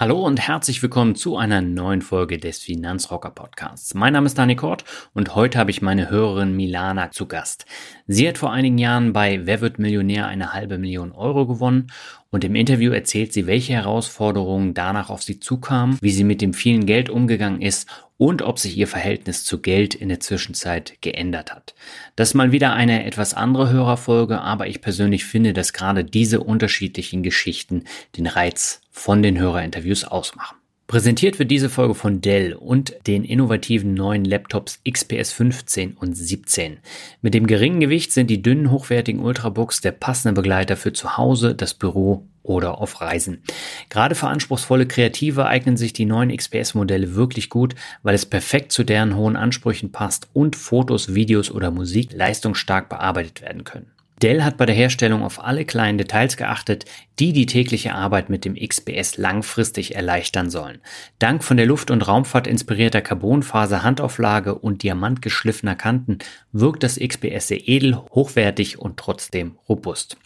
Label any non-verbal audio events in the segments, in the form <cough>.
Hallo und herzlich willkommen zu einer neuen Folge des Finanzrocker Podcasts. Mein Name ist Dani Kort und heute habe ich meine Hörerin Milana zu Gast. Sie hat vor einigen Jahren bei Wer wird Millionär eine halbe Million Euro gewonnen und im Interview erzählt sie, welche Herausforderungen danach auf sie zukamen, wie sie mit dem vielen Geld umgegangen ist und ob sich ihr Verhältnis zu Geld in der Zwischenzeit geändert hat. Das ist mal wieder eine etwas andere Hörerfolge, aber ich persönlich finde, dass gerade diese unterschiedlichen Geschichten den Reiz von den Hörerinterviews ausmachen. Präsentiert wird diese Folge von Dell und den innovativen neuen Laptops XPS 15 und 17. Mit dem geringen Gewicht sind die dünnen, hochwertigen Ultrabooks der passende Begleiter für zu Hause, das Büro oder auf Reisen. Gerade für anspruchsvolle Kreative eignen sich die neuen XPS-Modelle wirklich gut, weil es perfekt zu deren hohen Ansprüchen passt und Fotos, Videos oder Musik leistungsstark bearbeitet werden können. Dell hat bei der Herstellung auf alle kleinen Details geachtet, die die tägliche Arbeit mit dem XPS langfristig erleichtern sollen. Dank von der Luft- und Raumfahrt inspirierter Carbonfaser-Handauflage und diamantgeschliffener Kanten wirkt das XPS sehr edel, hochwertig und trotzdem robust.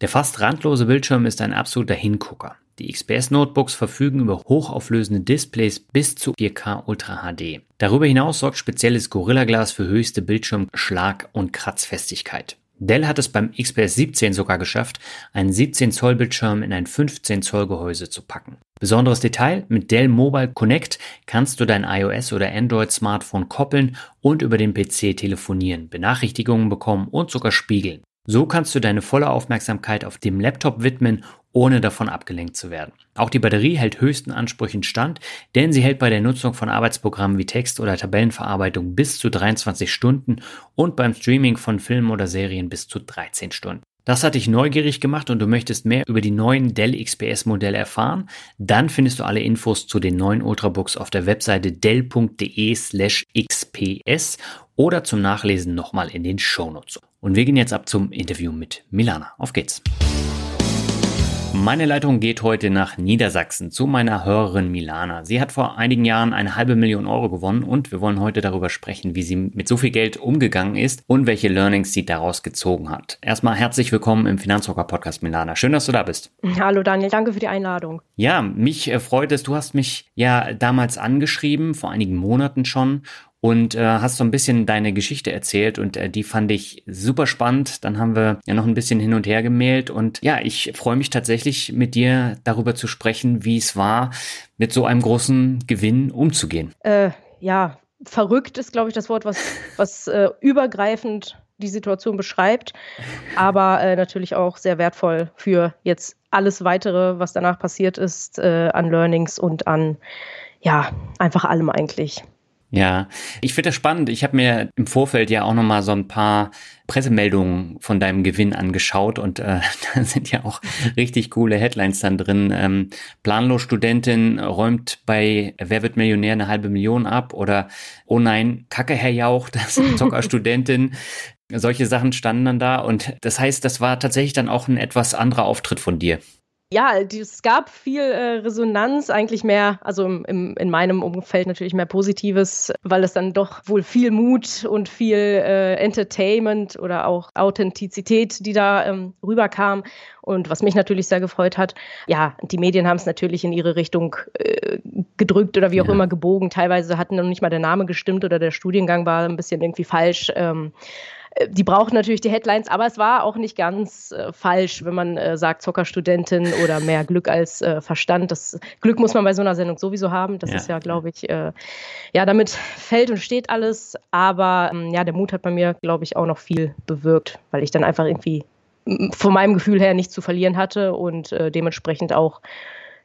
Der fast randlose Bildschirm ist ein absoluter Hingucker. Die XPS-Notebooks verfügen über hochauflösende Displays bis zu 4K Ultra HD. Darüber hinaus sorgt spezielles Gorilla-Glas für höchste Bildschirmschlag- und Kratzfestigkeit. Dell hat es beim XPS 17 sogar geschafft, einen 17 Zoll Bildschirm in ein 15 Zoll Gehäuse zu packen. Besonderes Detail, mit Dell Mobile Connect kannst du dein iOS oder Android Smartphone koppeln und über den PC telefonieren, Benachrichtigungen bekommen und sogar spiegeln. So kannst du deine volle Aufmerksamkeit auf dem Laptop widmen, ohne davon abgelenkt zu werden. Auch die Batterie hält höchsten Ansprüchen stand, denn sie hält bei der Nutzung von Arbeitsprogrammen wie Text- oder Tabellenverarbeitung bis zu 23 Stunden und beim Streaming von Filmen oder Serien bis zu 13 Stunden. Das hat dich neugierig gemacht und du möchtest mehr über die neuen Dell XPS Modelle erfahren? Dann findest du alle Infos zu den neuen Ultrabooks auf der Webseite dell.de slash xps oder zum Nachlesen nochmal in den Shownotes. Und wir gehen jetzt ab zum Interview mit Milana. Auf geht's. Meine Leitung geht heute nach Niedersachsen zu meiner Hörerin Milana. Sie hat vor einigen Jahren eine halbe Million Euro gewonnen und wir wollen heute darüber sprechen, wie sie mit so viel Geld umgegangen ist und welche Learnings sie daraus gezogen hat. Erstmal herzlich willkommen im Finanzrocker Podcast, Milana. Schön, dass du da bist. Hallo Daniel, danke für die Einladung. Ja, mich äh, freut es. Du hast mich ja damals angeschrieben, vor einigen Monaten schon und äh, hast so ein bisschen deine Geschichte erzählt und äh, die fand ich super spannend. Dann haben wir ja noch ein bisschen hin und her gemailt und ja, ich freue mich tatsächlich mit dir darüber zu sprechen, wie es war, mit so einem großen Gewinn umzugehen. Äh, ja, verrückt ist, glaube ich, das Wort, was, was äh, übergreifend die Situation beschreibt, aber äh, natürlich auch sehr wertvoll für jetzt alles weitere, was danach passiert ist, äh, an Learnings und an ja, einfach allem eigentlich. Ja, ich finde das spannend. Ich habe mir im Vorfeld ja auch nochmal so ein paar Pressemeldungen von deinem Gewinn angeschaut und äh, <laughs> da sind ja auch richtig coole Headlines dann drin. Ähm, planlos Studentin räumt bei Wer wird Millionär eine halbe Million ab oder Oh nein, Kacke Herr Jauch, <laughs> das ist Zockerstudentin. Solche Sachen standen dann da und das heißt, das war tatsächlich dann auch ein etwas anderer Auftritt von dir. Ja, es gab viel äh, Resonanz, eigentlich mehr, also im, im, in meinem Umfeld natürlich mehr Positives, weil es dann doch wohl viel Mut und viel äh, Entertainment oder auch Authentizität, die da ähm, rüberkam und was mich natürlich sehr gefreut hat. Ja, die Medien haben es natürlich in ihre Richtung äh, gedrückt oder wie auch ja. immer gebogen. Teilweise hatten noch nicht mal der Name gestimmt oder der Studiengang war ein bisschen irgendwie falsch. Ähm, äh, die brauchen natürlich die Headlines, aber es war auch nicht ganz äh, falsch, wenn man äh, sagt Zockerstudentin oder mehr Glück als äh, Verstand. Das Glück muss man bei so einer Sendung sowieso haben. Das ja. ist ja, glaube ich, äh, ja, damit fällt und steht alles. Aber ähm, ja, der Mut hat bei mir, glaube ich, auch noch viel bewirkt, weil ich dann einfach irgendwie von meinem Gefühl her nichts zu verlieren hatte und äh, dementsprechend auch,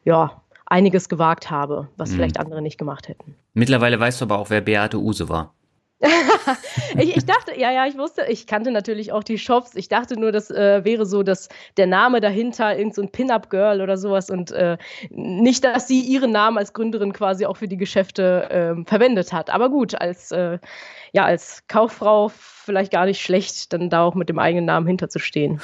ja, einiges gewagt habe, was mhm. vielleicht andere nicht gemacht hätten. Mittlerweile weißt du aber auch, wer Beate Use war. Ich, ich, dachte, ja, ja, ich wusste, ich kannte natürlich auch die Shops. Ich dachte nur, das äh, wäre so, dass der Name dahinter irgend so ein Pin-Up-Girl oder sowas und äh, nicht, dass sie ihren Namen als Gründerin quasi auch für die Geschäfte äh, verwendet hat. Aber gut, als, äh, ja, als Kauffrau vielleicht gar nicht schlecht, dann da auch mit dem eigenen Namen hinterzustehen.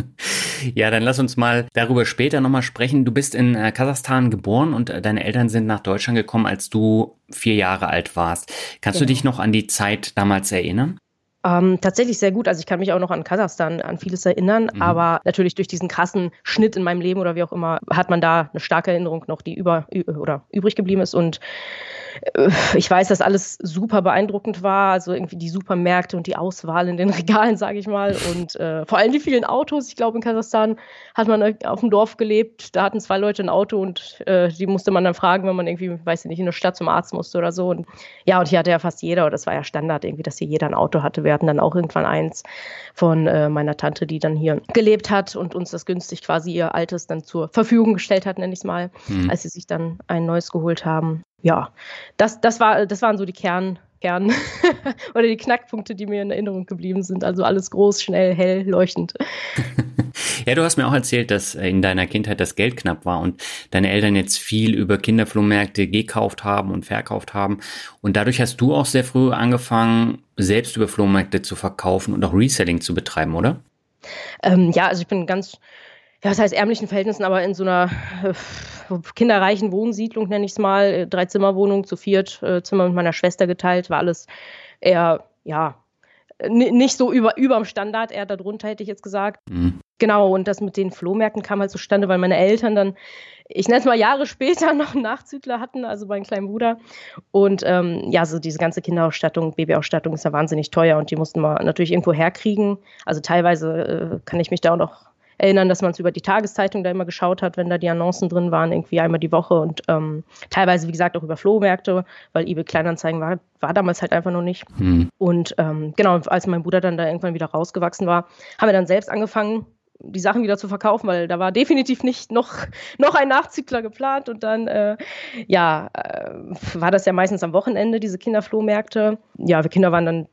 <laughs> ja, dann lass uns mal darüber später nochmal sprechen. Du bist in äh, Kasachstan geboren und äh, deine Eltern sind nach Deutschland gekommen, als du vier Jahre alt warst. Kannst genau. du dich noch an die Zeit damals erinnern? Ähm, tatsächlich sehr gut. Also ich kann mich auch noch an Kasachstan, an vieles erinnern, mhm. aber natürlich durch diesen krassen Schnitt in meinem Leben oder wie auch immer, hat man da eine starke Erinnerung noch, die über oder übrig geblieben ist. Und ich weiß, dass alles super beeindruckend war, also irgendwie die Supermärkte und die Auswahl in den <laughs> Regalen, sage ich mal, und äh, vor allem die vielen Autos. Ich glaube, in Kasachstan hat man auf dem Dorf gelebt, da hatten zwei Leute ein Auto und äh, die musste man dann fragen, wenn man irgendwie, weiß ich nicht, in der Stadt zum Arzt musste oder so. Und ja, und hier hatte ja fast jeder, oder das war ja Standard irgendwie, dass hier jeder ein Auto hatte. Wir hatten dann auch irgendwann eins von äh, meiner Tante, die dann hier gelebt hat und uns das günstig quasi ihr altes dann zur Verfügung gestellt hat, nenne ich es mal, mhm. als sie sich dann ein neues geholt haben ja, das, das, war, das waren so die Kern, Kern <laughs> oder die Knackpunkte, die mir in Erinnerung geblieben sind. Also alles groß, schnell, hell, leuchtend. <laughs> ja, du hast mir auch erzählt, dass in deiner Kindheit das Geld knapp war und deine Eltern jetzt viel über Kinderflohmärkte gekauft haben und verkauft haben. Und dadurch hast du auch sehr früh angefangen, selbst über Flohmärkte zu verkaufen und auch Reselling zu betreiben, oder? Ähm, ja, also ich bin ganz ja, das heißt ärmlichen Verhältnissen, aber in so einer äh, kinderreichen Wohnsiedlung, nenne ich es mal, äh, drei Zimmerwohnung zu viert, äh, Zimmer mit meiner Schwester geteilt, war alles eher, ja, nicht so über, überm Standard, eher darunter, hätte ich jetzt gesagt. Mhm. Genau, und das mit den Flohmärkten kam halt zustande, weil meine Eltern dann, ich nenne es mal Jahre später, <laughs> noch einen Nachzügler hatten, also meinen kleinen Bruder. Und ähm, ja, so diese ganze Kinderausstattung, Babyausstattung ist ja wahnsinnig teuer und die mussten wir natürlich irgendwo herkriegen. Also teilweise äh, kann ich mich da auch noch erinnern, dass man es über die Tageszeitung da immer geschaut hat, wenn da die Annoncen drin waren, irgendwie einmal die Woche und ähm, teilweise, wie gesagt, auch über Flohmärkte, weil eBay Kleinanzeigen war, war damals halt einfach noch nicht. Mhm. Und ähm, genau, als mein Bruder dann da irgendwann wieder rausgewachsen war, haben wir dann selbst angefangen, die Sachen wieder zu verkaufen, weil da war definitiv nicht noch, noch ein Nachzügler geplant. Und dann, äh, ja, äh, war das ja meistens am Wochenende, diese Kinderflohmärkte. Ja, wir Kinder waren dann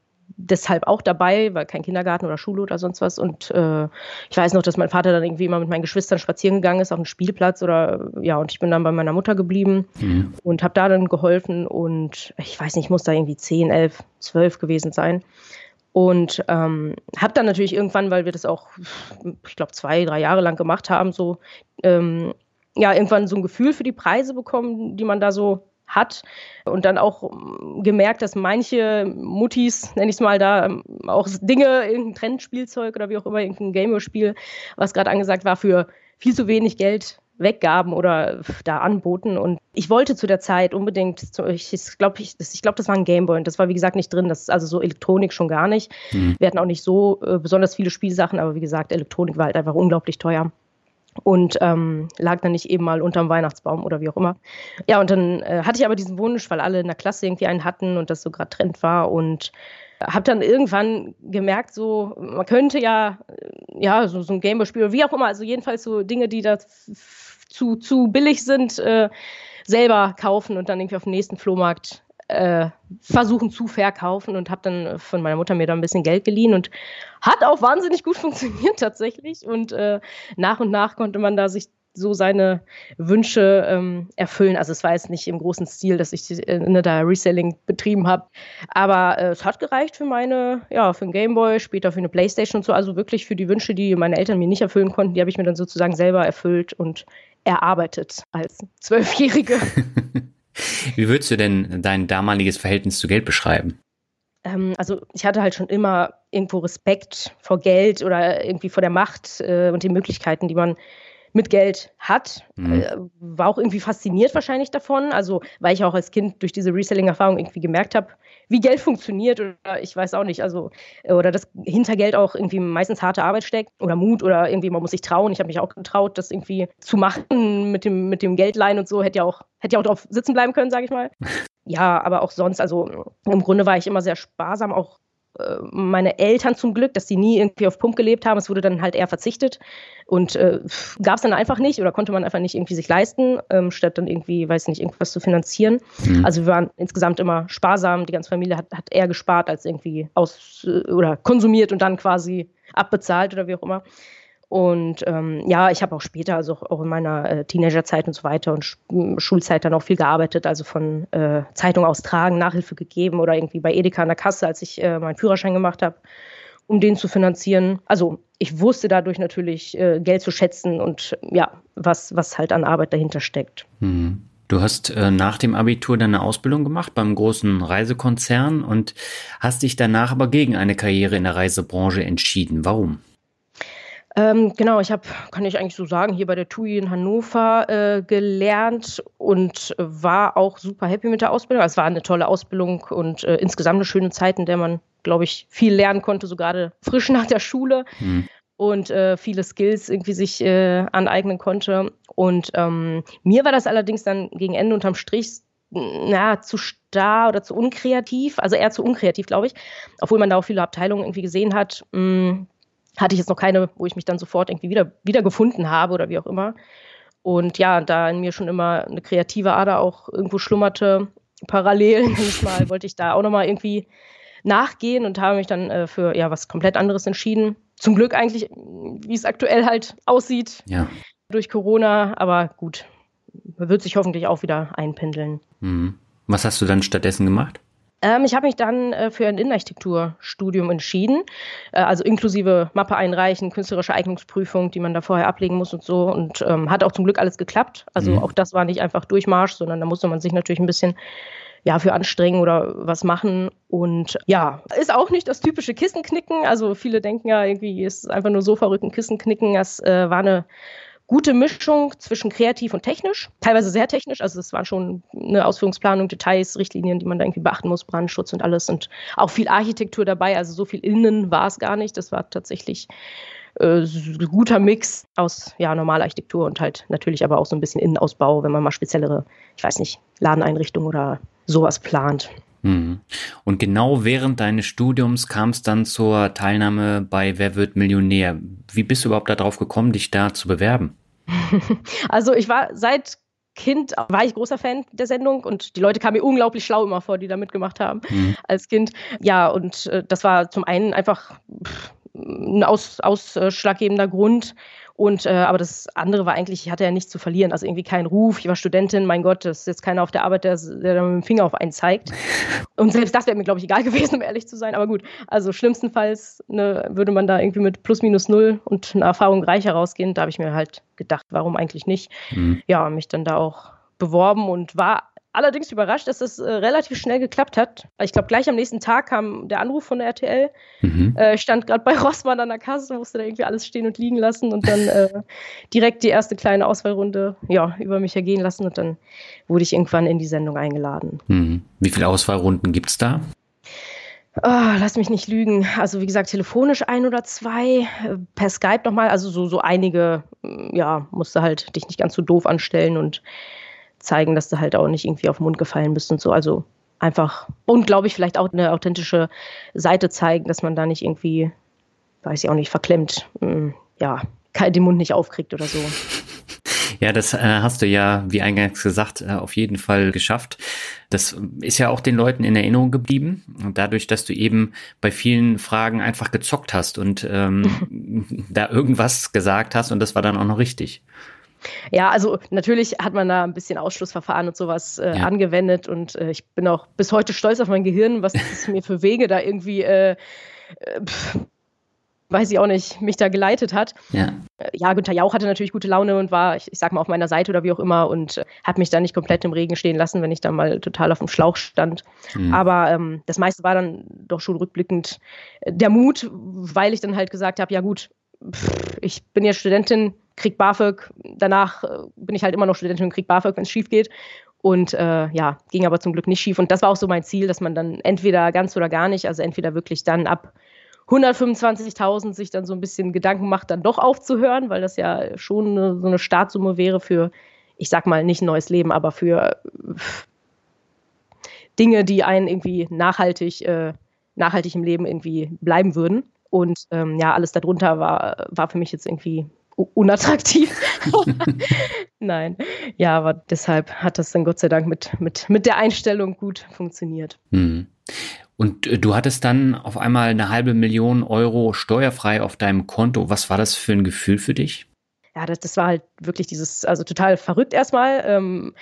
deshalb auch dabei, weil kein Kindergarten oder Schule oder sonst was. Und äh, ich weiß noch, dass mein Vater dann irgendwie immer mit meinen Geschwistern spazieren gegangen ist auf dem Spielplatz oder ja, und ich bin dann bei meiner Mutter geblieben mhm. und habe da dann geholfen und ich weiß nicht, ich muss da irgendwie 10, 11, 12 gewesen sein. Und ähm, habe dann natürlich irgendwann, weil wir das auch, ich glaube, zwei, drei Jahre lang gemacht haben, so ähm, ja, irgendwann so ein Gefühl für die Preise bekommen, die man da so hat. Und dann auch ähm, gemerkt, dass manche Muttis, nenne ich es mal da, ähm, auch Dinge, irgendein Trendspielzeug oder wie auch immer, irgendein Gameboy-Spiel, was gerade angesagt war, für viel zu wenig Geld weggaben oder da anboten. Und ich wollte zu der Zeit unbedingt, ich glaube, ich, ich glaub, das war ein Gameboy und das war wie gesagt nicht drin, das ist also so Elektronik schon gar nicht. Mhm. Wir hatten auch nicht so äh, besonders viele Spielsachen, aber wie gesagt, Elektronik war halt einfach unglaublich teuer und ähm, lag dann nicht eben mal unterm Weihnachtsbaum oder wie auch immer. Ja, und dann äh, hatte ich aber diesen Wunsch, weil alle in der Klasse irgendwie einen hatten und das so gerade Trend war und habe dann irgendwann gemerkt, so man könnte ja äh, ja so, so ein Gameboy-Spiel oder wie auch immer, also jedenfalls so Dinge, die da zu, zu billig sind, äh, selber kaufen und dann irgendwie auf dem nächsten Flohmarkt äh, versuchen zu verkaufen und habe dann von meiner Mutter mir da ein bisschen Geld geliehen und hat auch wahnsinnig gut <laughs> funktioniert tatsächlich. Und äh, nach und nach konnte man da sich so seine Wünsche ähm, erfüllen. Also es war jetzt nicht im großen Stil, dass ich äh, ne, da Reselling betrieben habe, aber äh, es hat gereicht für meine, ja, für ein Gameboy, später für eine Playstation und so. Also wirklich für die Wünsche, die meine Eltern mir nicht erfüllen konnten, die habe ich mir dann sozusagen selber erfüllt und erarbeitet als Zwölfjährige. <laughs> Wie würdest du denn dein damaliges Verhältnis zu Geld beschreiben? Ähm, also ich hatte halt schon immer irgendwo Respekt vor Geld oder irgendwie vor der Macht äh, und den Möglichkeiten, die man mit Geld hat. Mhm. Äh, war auch irgendwie fasziniert wahrscheinlich davon. Also, weil ich auch als Kind durch diese Reselling-Erfahrung irgendwie gemerkt habe, wie Geld funktioniert oder ich weiß auch nicht. Also, äh, oder dass hinter Geld auch irgendwie meistens harte Arbeit steckt oder Mut oder irgendwie man muss sich trauen. Ich habe mich auch getraut, das irgendwie zu machen mit dem, mit dem Geldleihen und so. Hätte ja auch, hätte ja auch drauf sitzen bleiben können, sage ich mal. <laughs> ja, aber auch sonst, also im Grunde war ich immer sehr sparsam, auch meine Eltern zum Glück, dass die nie irgendwie auf Pump gelebt haben. Es wurde dann halt eher verzichtet und äh, gab es dann einfach nicht oder konnte man einfach nicht irgendwie sich leisten, ähm, statt dann irgendwie, weiß nicht, irgendwas zu finanzieren. Mhm. Also wir waren insgesamt immer sparsam. Die ganze Familie hat, hat eher gespart als irgendwie aus äh, oder konsumiert und dann quasi abbezahlt oder wie auch immer. Und ähm, ja, ich habe auch später, also auch in meiner äh, Teenagerzeit und so weiter und Sch Schulzeit dann auch viel gearbeitet, also von äh, Zeitung austragen, Nachhilfe gegeben oder irgendwie bei Edeka an der Kasse, als ich äh, meinen Führerschein gemacht habe, um den zu finanzieren. Also ich wusste dadurch natürlich äh, Geld zu schätzen und ja, was, was halt an Arbeit dahinter steckt. Mhm. Du hast äh, nach dem Abitur deine Ausbildung gemacht beim großen Reisekonzern und hast dich danach aber gegen eine Karriere in der Reisebranche entschieden. Warum? Ähm, genau, ich habe, kann ich eigentlich so sagen, hier bei der TUI in Hannover äh, gelernt und war auch super happy mit der Ausbildung. Also es war eine tolle Ausbildung und äh, insgesamt eine schöne Zeit, in der man, glaube ich, viel lernen konnte, so gerade frisch nach der Schule. Mhm. Und äh, viele Skills irgendwie sich äh, aneignen konnte. Und ähm, mir war das allerdings dann gegen Ende unterm Strich na, zu starr oder zu unkreativ, also eher zu unkreativ, glaube ich, obwohl man da auch viele Abteilungen irgendwie gesehen hat. Mh, mm, hatte ich jetzt noch keine, wo ich mich dann sofort irgendwie wieder, wieder gefunden habe oder wie auch immer. Und ja, da in mir schon immer eine kreative Ader auch irgendwo schlummerte, <laughs> parallel, <laughs> mal, wollte ich da auch nochmal irgendwie nachgehen und habe mich dann äh, für ja was komplett anderes entschieden. Zum Glück eigentlich, wie es aktuell halt aussieht, ja. durch Corona, aber gut, wird sich hoffentlich auch wieder einpendeln. Mhm. Was hast du dann stattdessen gemacht? Ähm, ich habe mich dann äh, für ein Innenarchitekturstudium entschieden, äh, also inklusive Mappe einreichen, künstlerische Eignungsprüfung, die man da vorher ablegen muss und so. Und ähm, hat auch zum Glück alles geklappt. Also mhm. auch das war nicht einfach Durchmarsch, sondern da musste man sich natürlich ein bisschen ja, für anstrengen oder was machen. Und ja, ist auch nicht das typische Kissenknicken. Also viele denken ja irgendwie, ist einfach nur so verrückt ein Kissenknicken. Das äh, war eine gute Mischung zwischen kreativ und technisch, teilweise sehr technisch. Also es waren schon eine Ausführungsplanung, Details, Richtlinien, die man da irgendwie beachten muss, Brandschutz und alles und auch viel Architektur dabei. Also so viel innen war es gar nicht. Das war tatsächlich äh, guter Mix aus ja, Normalarchitektur und halt natürlich aber auch so ein bisschen Innenausbau, wenn man mal speziellere, ich weiß nicht, Ladeneinrichtungen oder sowas plant. Mhm. Und genau während deines Studiums kam es dann zur Teilnahme bei Wer wird Millionär? Wie bist du überhaupt darauf gekommen, dich da zu bewerben? <laughs> Also ich war seit Kind war ich großer Fan der Sendung und die Leute kamen mir unglaublich schlau immer vor, die da mitgemacht haben mhm. als Kind. Ja, und äh, das war zum einen einfach pff, ein aus, ausschlaggebender Grund. Und äh, aber das andere war eigentlich, ich hatte ja nichts zu verlieren, also irgendwie keinen Ruf. Ich war Studentin, mein Gott, das ist jetzt keiner auf der Arbeit, der, der mit dem Finger auf einen zeigt. <laughs> Und selbst das wäre mir, glaube ich, egal <laughs> gewesen, um ehrlich zu sein. Aber gut, also schlimmstenfalls ne, würde man da irgendwie mit plus minus null und einer Erfahrung reicher rausgehen. Da habe ich mir halt gedacht, warum eigentlich nicht? Mhm. Ja, mich dann da auch beworben und war allerdings überrascht, dass das äh, relativ schnell geklappt hat. Ich glaube, gleich am nächsten Tag kam der Anruf von der RTL. Mhm. Äh, stand gerade bei Rossmann an der Kasse, musste da irgendwie alles stehen und liegen lassen und dann äh, direkt die erste kleine Auswahlrunde ja, über mich ergehen lassen und dann wurde ich irgendwann in die Sendung eingeladen. Mhm. Wie viele Auswahlrunden gibt es da? Oh, lass mich nicht lügen. Also wie gesagt, telefonisch ein oder zwei, äh, per Skype nochmal. Also so, so einige, ja, musste halt dich nicht ganz so doof anstellen und zeigen, dass du halt auch nicht irgendwie auf den Mund gefallen bist und so. Also einfach und glaube ich vielleicht auch eine authentische Seite zeigen, dass man da nicht irgendwie, weiß ich auch nicht, verklemmt, hm, ja, <laughs> den Mund nicht aufkriegt oder so. Ja, das äh, hast du ja, wie eingangs gesagt, äh, auf jeden Fall geschafft. Das ist ja auch den Leuten in Erinnerung geblieben. Und dadurch, dass du eben bei vielen Fragen einfach gezockt hast und ähm, <laughs> da irgendwas gesagt hast und das war dann auch noch richtig. Ja, also natürlich hat man da ein bisschen Ausschlussverfahren und sowas äh, ja. angewendet und äh, ich bin auch bis heute stolz auf mein Gehirn, was <laughs> es mir für Wege da irgendwie, äh, äh, pff, weiß ich auch nicht, mich da geleitet hat. Ja. Äh, ja, Günther Jauch hatte natürlich gute Laune und war, ich, ich sag mal, auf meiner Seite oder wie auch immer und äh, hat mich da nicht komplett im Regen stehen lassen, wenn ich da mal total auf dem Schlauch stand. Mhm. Aber ähm, das meiste war dann doch schon rückblickend der Mut, weil ich dann halt gesagt habe, ja gut, pff, ich bin ja Studentin, krieg BAföG, danach äh, bin ich halt immer noch Studentin und krieg BAföG, wenn es schief geht. Und äh, ja, ging aber zum Glück nicht schief. Und das war auch so mein Ziel, dass man dann entweder ganz oder gar nicht, also entweder wirklich dann ab 125.000 sich dann so ein bisschen Gedanken macht, dann doch aufzuhören, weil das ja schon eine, so eine Startsumme wäre für, ich sag mal, nicht ein neues Leben, aber für Dinge, die einen irgendwie nachhaltig äh, nachhaltig im Leben irgendwie bleiben würden. Und ähm, ja, alles darunter war, war für mich jetzt irgendwie unattraktiv. <laughs> Nein, ja, aber deshalb hat das dann Gott sei Dank mit, mit, mit der Einstellung gut funktioniert. Hm. Und äh, du hattest dann auf einmal eine halbe Million Euro steuerfrei auf deinem Konto. Was war das für ein Gefühl für dich? Ja, das, das war halt wirklich dieses, also total verrückt erstmal. Ähm,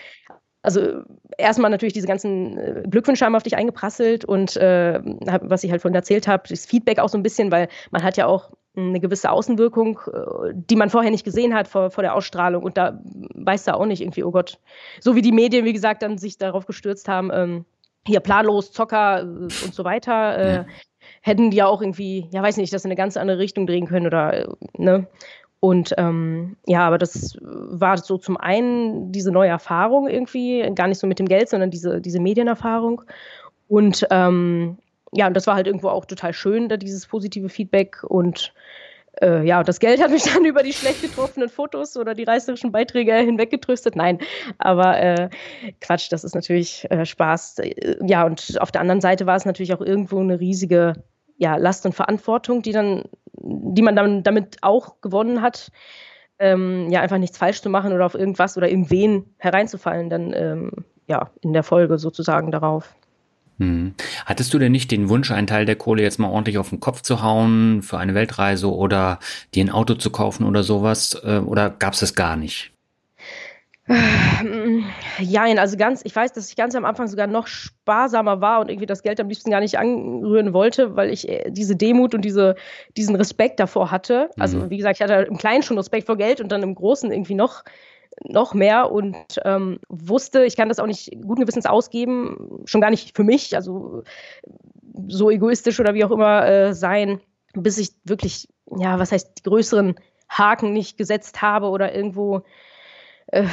also erstmal natürlich diese ganzen äh, Glückwünsche haben auf dich eingeprasselt und äh, was ich halt vorhin erzählt habe, das Feedback auch so ein bisschen, weil man hat ja auch eine gewisse Außenwirkung, äh, die man vorher nicht gesehen hat vor, vor der Ausstrahlung und da weiß du auch nicht irgendwie, oh Gott, so wie die Medien, wie gesagt, dann sich darauf gestürzt haben, ähm, hier planlos, Zocker äh, und so weiter, äh, ja. hätten die ja auch irgendwie, ja weiß nicht, das in eine ganz andere Richtung drehen können oder, ne, und ähm, ja, aber das war so zum einen diese neue Erfahrung irgendwie, gar nicht so mit dem Geld, sondern diese, diese Medienerfahrung. Und ähm, ja, und das war halt irgendwo auch total schön, da dieses positive Feedback. Und äh, ja, das Geld hat mich <laughs> dann über die schlecht getroffenen Fotos oder die reißerischen Beiträge hinweggetröstet. Nein, aber äh, Quatsch, das ist natürlich äh, Spaß. Ja, und auf der anderen Seite war es natürlich auch irgendwo eine riesige ja, Last und Verantwortung, die dann die man dann damit auch gewonnen hat, ähm, ja, einfach nichts falsch zu machen oder auf irgendwas oder irgendwen hereinzufallen, dann ähm, ja, in der Folge sozusagen darauf. Hm. Hattest du denn nicht den Wunsch, einen Teil der Kohle jetzt mal ordentlich auf den Kopf zu hauen für eine Weltreise oder dir ein Auto zu kaufen oder sowas? Äh, oder gab es das gar nicht? Jein, also ganz, ich weiß, dass ich ganz am Anfang sogar noch sparsamer war und irgendwie das Geld am liebsten gar nicht anrühren wollte, weil ich äh, diese Demut und diese, diesen Respekt davor hatte. Also, mhm. wie gesagt, ich hatte im Kleinen schon Respekt vor Geld und dann im Großen irgendwie noch, noch mehr und ähm, wusste, ich kann das auch nicht guten Gewissens ausgeben, schon gar nicht für mich, also so egoistisch oder wie auch immer äh, sein, bis ich wirklich, ja, was heißt, die größeren Haken nicht gesetzt habe oder irgendwo äh,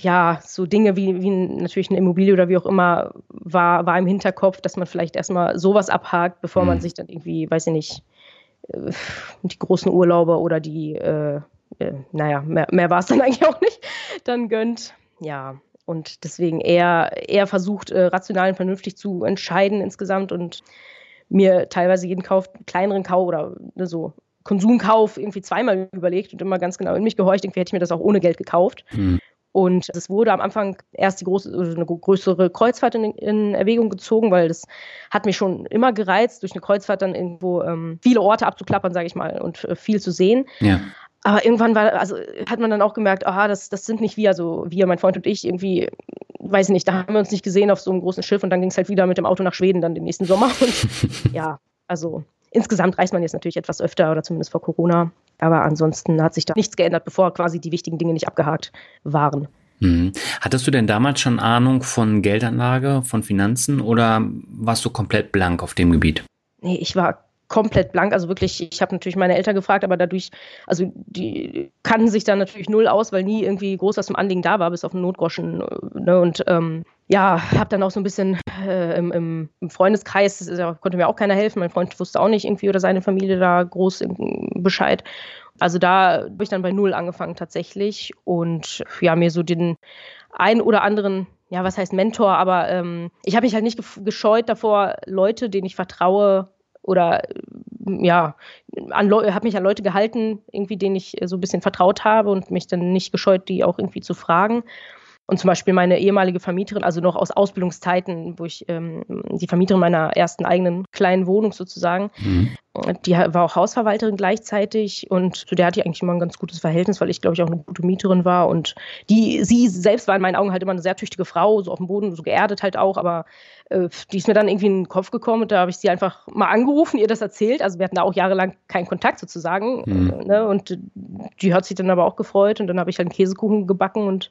ja, so Dinge wie, wie natürlich eine Immobilie oder wie auch immer, war, war im Hinterkopf, dass man vielleicht erstmal sowas abhakt, bevor mhm. man sich dann irgendwie, weiß ich nicht, äh, die großen Urlaube oder die, äh, äh, naja, mehr, mehr war es dann <laughs> eigentlich auch nicht, dann gönnt. Ja, und deswegen eher, eher versucht, äh, rational und vernünftig zu entscheiden insgesamt und mir teilweise jeden Kauf, kleineren Kauf oder ne, so Konsumkauf irgendwie zweimal überlegt und immer ganz genau in mich gehorcht. Irgendwie hätte ich mir das auch ohne Geld gekauft. Mhm. Und es wurde am Anfang erst die große, also eine größere Kreuzfahrt in, in, Erwägung gezogen, weil das hat mich schon immer gereizt, durch eine Kreuzfahrt dann irgendwo ähm, viele Orte abzuklappern, sage ich mal, und äh, viel zu sehen. Ja. Aber irgendwann war, also hat man dann auch gemerkt, aha, das, das sind nicht wir, also wir, mein Freund und ich, irgendwie, weiß ich nicht, da haben wir uns nicht gesehen auf so einem großen Schiff und dann ging es halt wieder mit dem Auto nach Schweden dann den nächsten Sommer. <laughs> Und <laughs> ja, also Insgesamt reist man jetzt natürlich etwas öfter oder zumindest vor Corona. Aber ansonsten hat sich da nichts geändert, bevor quasi die wichtigen Dinge nicht abgehakt waren. Mhm. Hattest du denn damals schon Ahnung von Geldanlage, von Finanzen oder warst du komplett blank auf dem Gebiet? Nee, ich war komplett blank. Also wirklich, ich habe natürlich meine Eltern gefragt, aber dadurch, also die kannten sich dann natürlich null aus, weil nie irgendwie groß was zum Anliegen da war, bis auf den Notgroschen. Ne? Und ähm, ja, habe dann auch so ein bisschen äh, im, im, Freundeskreis, ja, konnte mir auch keiner helfen. Mein Freund wusste auch nicht irgendwie oder seine Familie da groß Bescheid. Also da habe ich dann bei null angefangen tatsächlich und ja, mir so den ein oder anderen ja, was heißt Mentor, aber ähm, ich habe mich halt nicht gescheut davor, Leute, denen ich vertraue, oder ja, habe mich an Leute gehalten, irgendwie denen ich so ein bisschen vertraut habe und mich dann nicht gescheut, die auch irgendwie zu fragen. Und zum Beispiel meine ehemalige Vermieterin, also noch aus Ausbildungszeiten, wo ich ähm, die Vermieterin meiner ersten eigenen kleinen Wohnung sozusagen, mhm. die war auch Hausverwalterin gleichzeitig und zu der hatte ich eigentlich immer ein ganz gutes Verhältnis, weil ich glaube ich auch eine gute Mieterin war und die, sie selbst war in meinen Augen halt immer eine sehr tüchtige Frau, so auf dem Boden, so geerdet halt auch, aber äh, die ist mir dann irgendwie in den Kopf gekommen und da habe ich sie einfach mal angerufen, ihr das erzählt. Also wir hatten da auch jahrelang keinen Kontakt sozusagen mhm. ne? und die hat sich dann aber auch gefreut und dann habe ich halt einen Käsekuchen gebacken und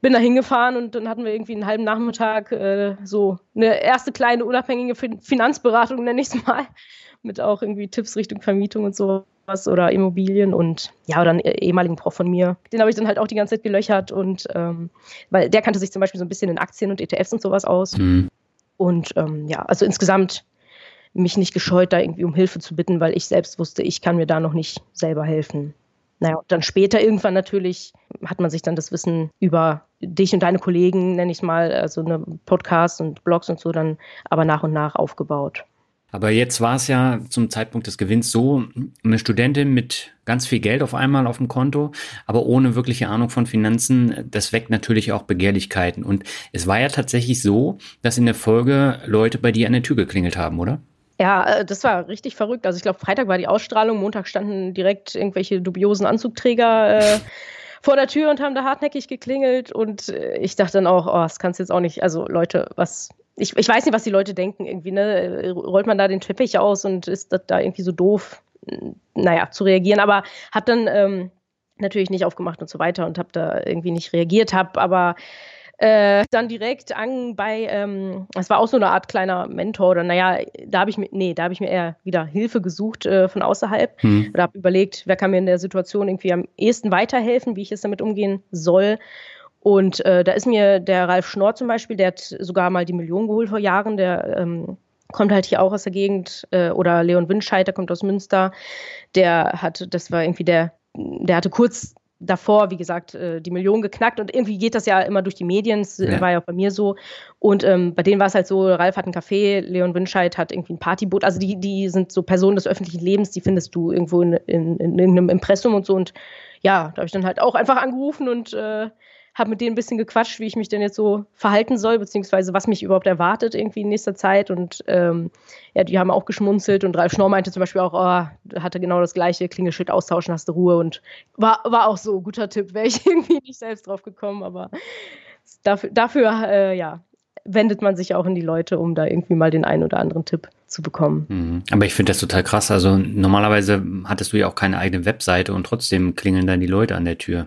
bin da hingefahren und dann hatten wir irgendwie einen halben Nachmittag äh, so eine erste kleine unabhängige Finanzberatung, nenne ich es mal, <laughs> mit auch irgendwie Tipps Richtung Vermietung und sowas oder Immobilien und ja, oder einen ehemaligen Prof von mir. Den habe ich dann halt auch die ganze Zeit gelöchert und ähm, weil der kannte sich zum Beispiel so ein bisschen in Aktien und ETFs und sowas aus. Mhm. Und ähm, ja, also insgesamt mich nicht gescheut, da irgendwie um Hilfe zu bitten, weil ich selbst wusste, ich kann mir da noch nicht selber helfen. Naja, dann später irgendwann natürlich hat man sich dann das Wissen über dich und deine Kollegen, nenne ich mal, also eine Podcasts und Blogs und so, dann aber nach und nach aufgebaut. Aber jetzt war es ja zum Zeitpunkt des Gewinns so, eine Studentin mit ganz viel Geld auf einmal auf dem Konto, aber ohne wirkliche Ahnung von Finanzen, das weckt natürlich auch Begehrlichkeiten. Und es war ja tatsächlich so, dass in der Folge Leute bei dir an der Tür geklingelt haben, oder? Ja, äh, das war richtig verrückt. Also ich glaube, Freitag war die Ausstrahlung, Montag standen direkt irgendwelche dubiosen Anzugträger äh, <laughs> vor der Tür und haben da hartnäckig geklingelt. Und äh, ich dachte dann auch, oh, das kannst du jetzt auch nicht. Also Leute, was ich, ich weiß nicht, was die Leute denken irgendwie, ne? Rollt man da den Teppich aus und ist das da irgendwie so doof, naja, zu reagieren. Aber hab dann ähm, natürlich nicht aufgemacht und so weiter und hab da irgendwie nicht reagiert, hab aber äh, dann direkt an bei, ähm, das war auch so eine Art kleiner Mentor oder naja, da habe ich mir, nee, da habe ich mir eher wieder Hilfe gesucht äh, von außerhalb hm. oder habe überlegt, wer kann mir in der Situation irgendwie am ehesten weiterhelfen, wie ich jetzt damit umgehen soll. Und äh, da ist mir der Ralf Schnorr zum Beispiel, der hat sogar mal die Million geholt vor Jahren, der ähm, kommt halt hier auch aus der Gegend, äh, oder Leon Windscheid, der kommt aus Münster, der hat, das war irgendwie der, der hatte kurz davor, wie gesagt, äh, die Million geknackt und irgendwie geht das ja immer durch die Medien, das ja. war ja auch bei mir so. Und ähm, bei denen war es halt so, Ralf hat ein Café, Leon Windscheid hat irgendwie ein Partyboot, also die, die sind so Personen des öffentlichen Lebens, die findest du irgendwo in, in, in irgendeinem Impressum und so und ja, da habe ich dann halt auch einfach angerufen und äh, habe mit denen ein bisschen gequatscht, wie ich mich denn jetzt so verhalten soll, beziehungsweise was mich überhaupt erwartet irgendwie in nächster Zeit. Und ähm, ja, die haben auch geschmunzelt und Ralf Schnorr meinte zum Beispiel auch, oh, hatte genau das gleiche, Klingelschild austauschen, hast du Ruhe. Und war, war auch so, guter Tipp, wäre ich <laughs> irgendwie nicht selbst drauf gekommen, aber dafür, dafür äh, ja, wendet man sich auch in die Leute, um da irgendwie mal den einen oder anderen Tipp zu bekommen. Mhm. Aber ich finde das total krass. Also normalerweise hattest du ja auch keine eigene Webseite und trotzdem klingeln dann die Leute an der Tür.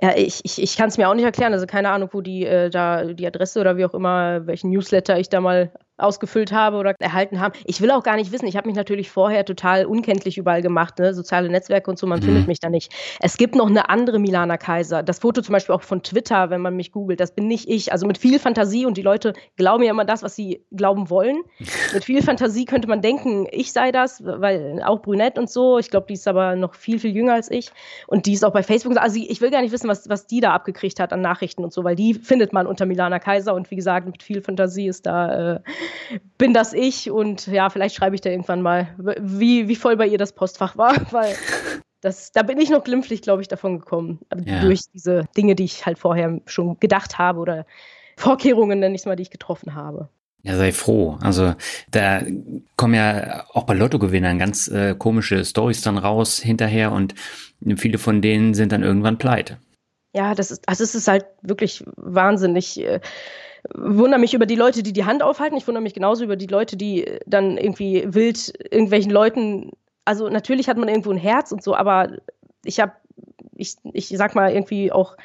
Ja, ich, ich, ich kann es mir auch nicht erklären. Also keine Ahnung, wo die äh, da die Adresse oder wie auch immer, welchen Newsletter ich da mal ausgefüllt habe oder erhalten haben. Ich will auch gar nicht wissen. Ich habe mich natürlich vorher total unkenntlich überall gemacht, ne? soziale Netzwerke und so, man mhm. findet mich da nicht. Es gibt noch eine andere Milana Kaiser. Das Foto zum Beispiel auch von Twitter, wenn man mich googelt, das bin nicht ich. Also mit viel Fantasie und die Leute glauben ja immer das, was sie glauben wollen. <laughs> mit viel Fantasie könnte man denken, ich sei das, weil auch brünett und so. Ich glaube, die ist aber noch viel, viel jünger als ich. Und die ist auch bei Facebook. Also ich will gar nicht wissen, was, was die da abgekriegt hat an Nachrichten und so, weil die findet man unter Milana Kaiser und wie gesagt, mit viel Fantasie ist da. Äh, bin das ich und ja, vielleicht schreibe ich da irgendwann mal, wie, wie voll bei ihr das Postfach war, <laughs> weil das, da bin ich noch glimpflich, glaube ich, davon gekommen. Ja. Durch diese Dinge, die ich halt vorher schon gedacht habe oder Vorkehrungen, nenne ich es mal, die ich getroffen habe. Ja, sei froh. Also da kommen ja auch bei Lottogewinnern ganz äh, komische Stories dann raus hinterher und viele von denen sind dann irgendwann pleite. Ja, das ist, also es ist halt wirklich wahnsinnig. Äh, wundere mich über die Leute, die die Hand aufhalten. Ich wundere mich genauso über die Leute, die dann irgendwie wild irgendwelchen Leuten. Also natürlich hat man irgendwo ein Herz und so, aber ich habe, ich, ich sag mal irgendwie auch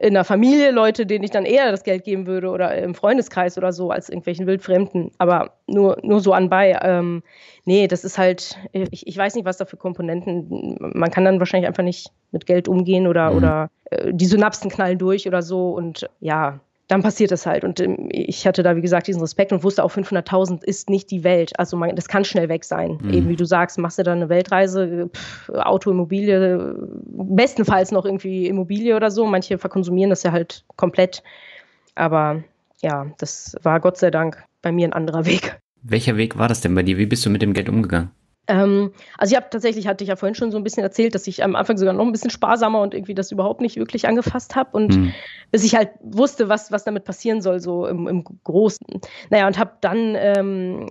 in der Familie Leute, denen ich dann eher das Geld geben würde oder im Freundeskreis oder so als irgendwelchen Wildfremden. Aber nur, nur so anbei. Ähm, nee, das ist halt, ich, ich weiß nicht, was da für Komponenten. Man kann dann wahrscheinlich einfach nicht mit Geld umgehen oder, mhm. oder äh, die Synapsen knallen durch oder so. Und ja, dann passiert es halt. Und ähm, ich hatte da, wie gesagt, diesen Respekt und wusste auch, 500.000 ist nicht die Welt. Also man, das kann schnell weg sein. Mhm. Eben wie du sagst, machst du dann eine Weltreise, pff, Auto, Immobilie, bestenfalls noch irgendwie Immobilie oder so. Manche verkonsumieren das ja halt komplett. Aber ja, das war Gott sei Dank bei mir ein anderer <laughs> Weg. Welcher Weg war das denn bei dir? Wie bist du mit dem Geld umgegangen? Ähm, also ich habe tatsächlich, hatte ich ja vorhin schon so ein bisschen erzählt, dass ich am Anfang sogar noch ein bisschen sparsamer und irgendwie das überhaupt nicht wirklich angefasst habe und mhm. bis ich halt wusste, was, was damit passieren soll, so im, im Großen. Naja, und habe dann, ähm,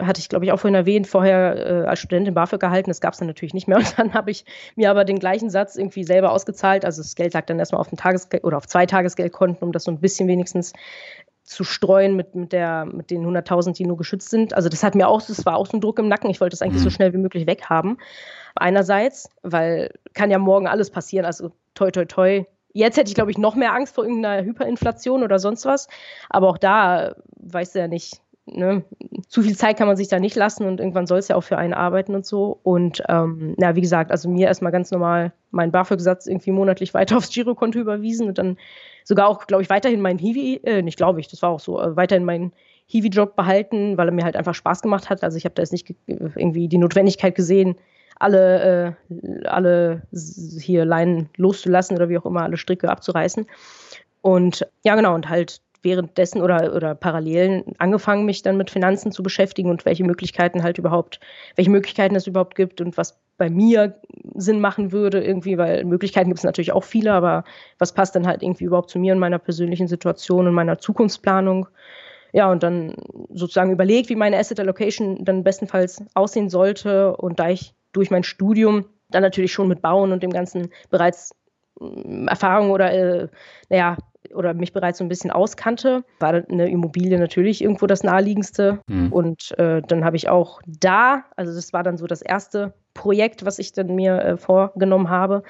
hatte ich glaube ich auch vorhin erwähnt, vorher äh, als Studentin BAföG gehalten, das gab es dann natürlich nicht mehr <laughs> und dann habe ich mir aber den gleichen Satz irgendwie selber ausgezahlt, also das Geld lag dann erstmal auf dem Tagesgeld oder auf zwei Tagesgeldkonten, um das so ein bisschen wenigstens zu streuen mit, mit, der, mit den 100.000, die nur geschützt sind. Also das hat mir auch, das war auch so ein Druck im Nacken. Ich wollte das eigentlich mhm. so schnell wie möglich weghaben. Einerseits, weil kann ja morgen alles passieren. Also toi, toi, toi. Jetzt hätte ich, glaube ich, noch mehr Angst vor irgendeiner Hyperinflation oder sonst was. Aber auch da weißt du ja nicht, ne, zu viel Zeit kann man sich da nicht lassen und irgendwann soll es ja auch für einen arbeiten und so. Und ähm, ja, wie gesagt, also mir erstmal ganz normal meinen BAföG-Satz irgendwie monatlich weiter aufs Girokonto überwiesen und dann sogar auch, glaube ich, weiterhin meinen Hiwi, äh, nicht glaube ich, das war auch so, äh, weiterhin meinen Hiwi-Job behalten, weil er mir halt einfach Spaß gemacht hat. Also ich habe da jetzt nicht irgendwie die Notwendigkeit gesehen, alle, äh, alle hier Leinen loszulassen oder wie auch immer, alle Stricke abzureißen. Und ja, genau, und halt währenddessen oder, oder parallel angefangen, mich dann mit Finanzen zu beschäftigen und welche Möglichkeiten halt überhaupt, welche Möglichkeiten es überhaupt gibt und was bei mir Sinn machen würde, irgendwie, weil Möglichkeiten gibt es natürlich auch viele, aber was passt dann halt irgendwie überhaupt zu mir und meiner persönlichen Situation und meiner Zukunftsplanung? Ja, und dann sozusagen überlegt, wie meine Asset Allocation dann bestenfalls aussehen sollte. Und da ich durch mein Studium dann natürlich schon mit Bauen und dem Ganzen bereits mm, Erfahrung oder, äh, naja, oder mich bereits so ein bisschen auskannte, war eine Immobilie natürlich irgendwo das naheliegendste. Mhm. Und äh, dann habe ich auch da, also das war dann so das erste Projekt, was ich dann mir äh, vorgenommen habe,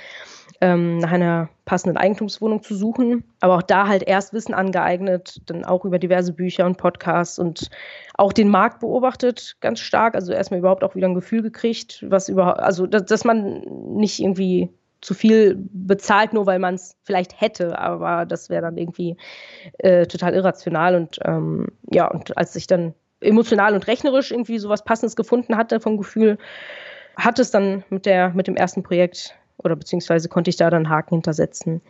ähm, nach einer passenden Eigentumswohnung zu suchen. Aber auch da halt erst Wissen angeeignet, dann auch über diverse Bücher und Podcasts und auch den Markt beobachtet, ganz stark. Also erstmal überhaupt auch wieder ein Gefühl gekriegt, was überhaupt, also dass, dass man nicht irgendwie zu viel bezahlt, nur weil man es vielleicht hätte, aber das wäre dann irgendwie äh, total irrational. Und ähm, ja, und als ich dann emotional und rechnerisch irgendwie sowas Passendes gefunden hatte vom Gefühl, hat es dann mit der, mit dem ersten Projekt oder beziehungsweise konnte ich da dann Haken hintersetzen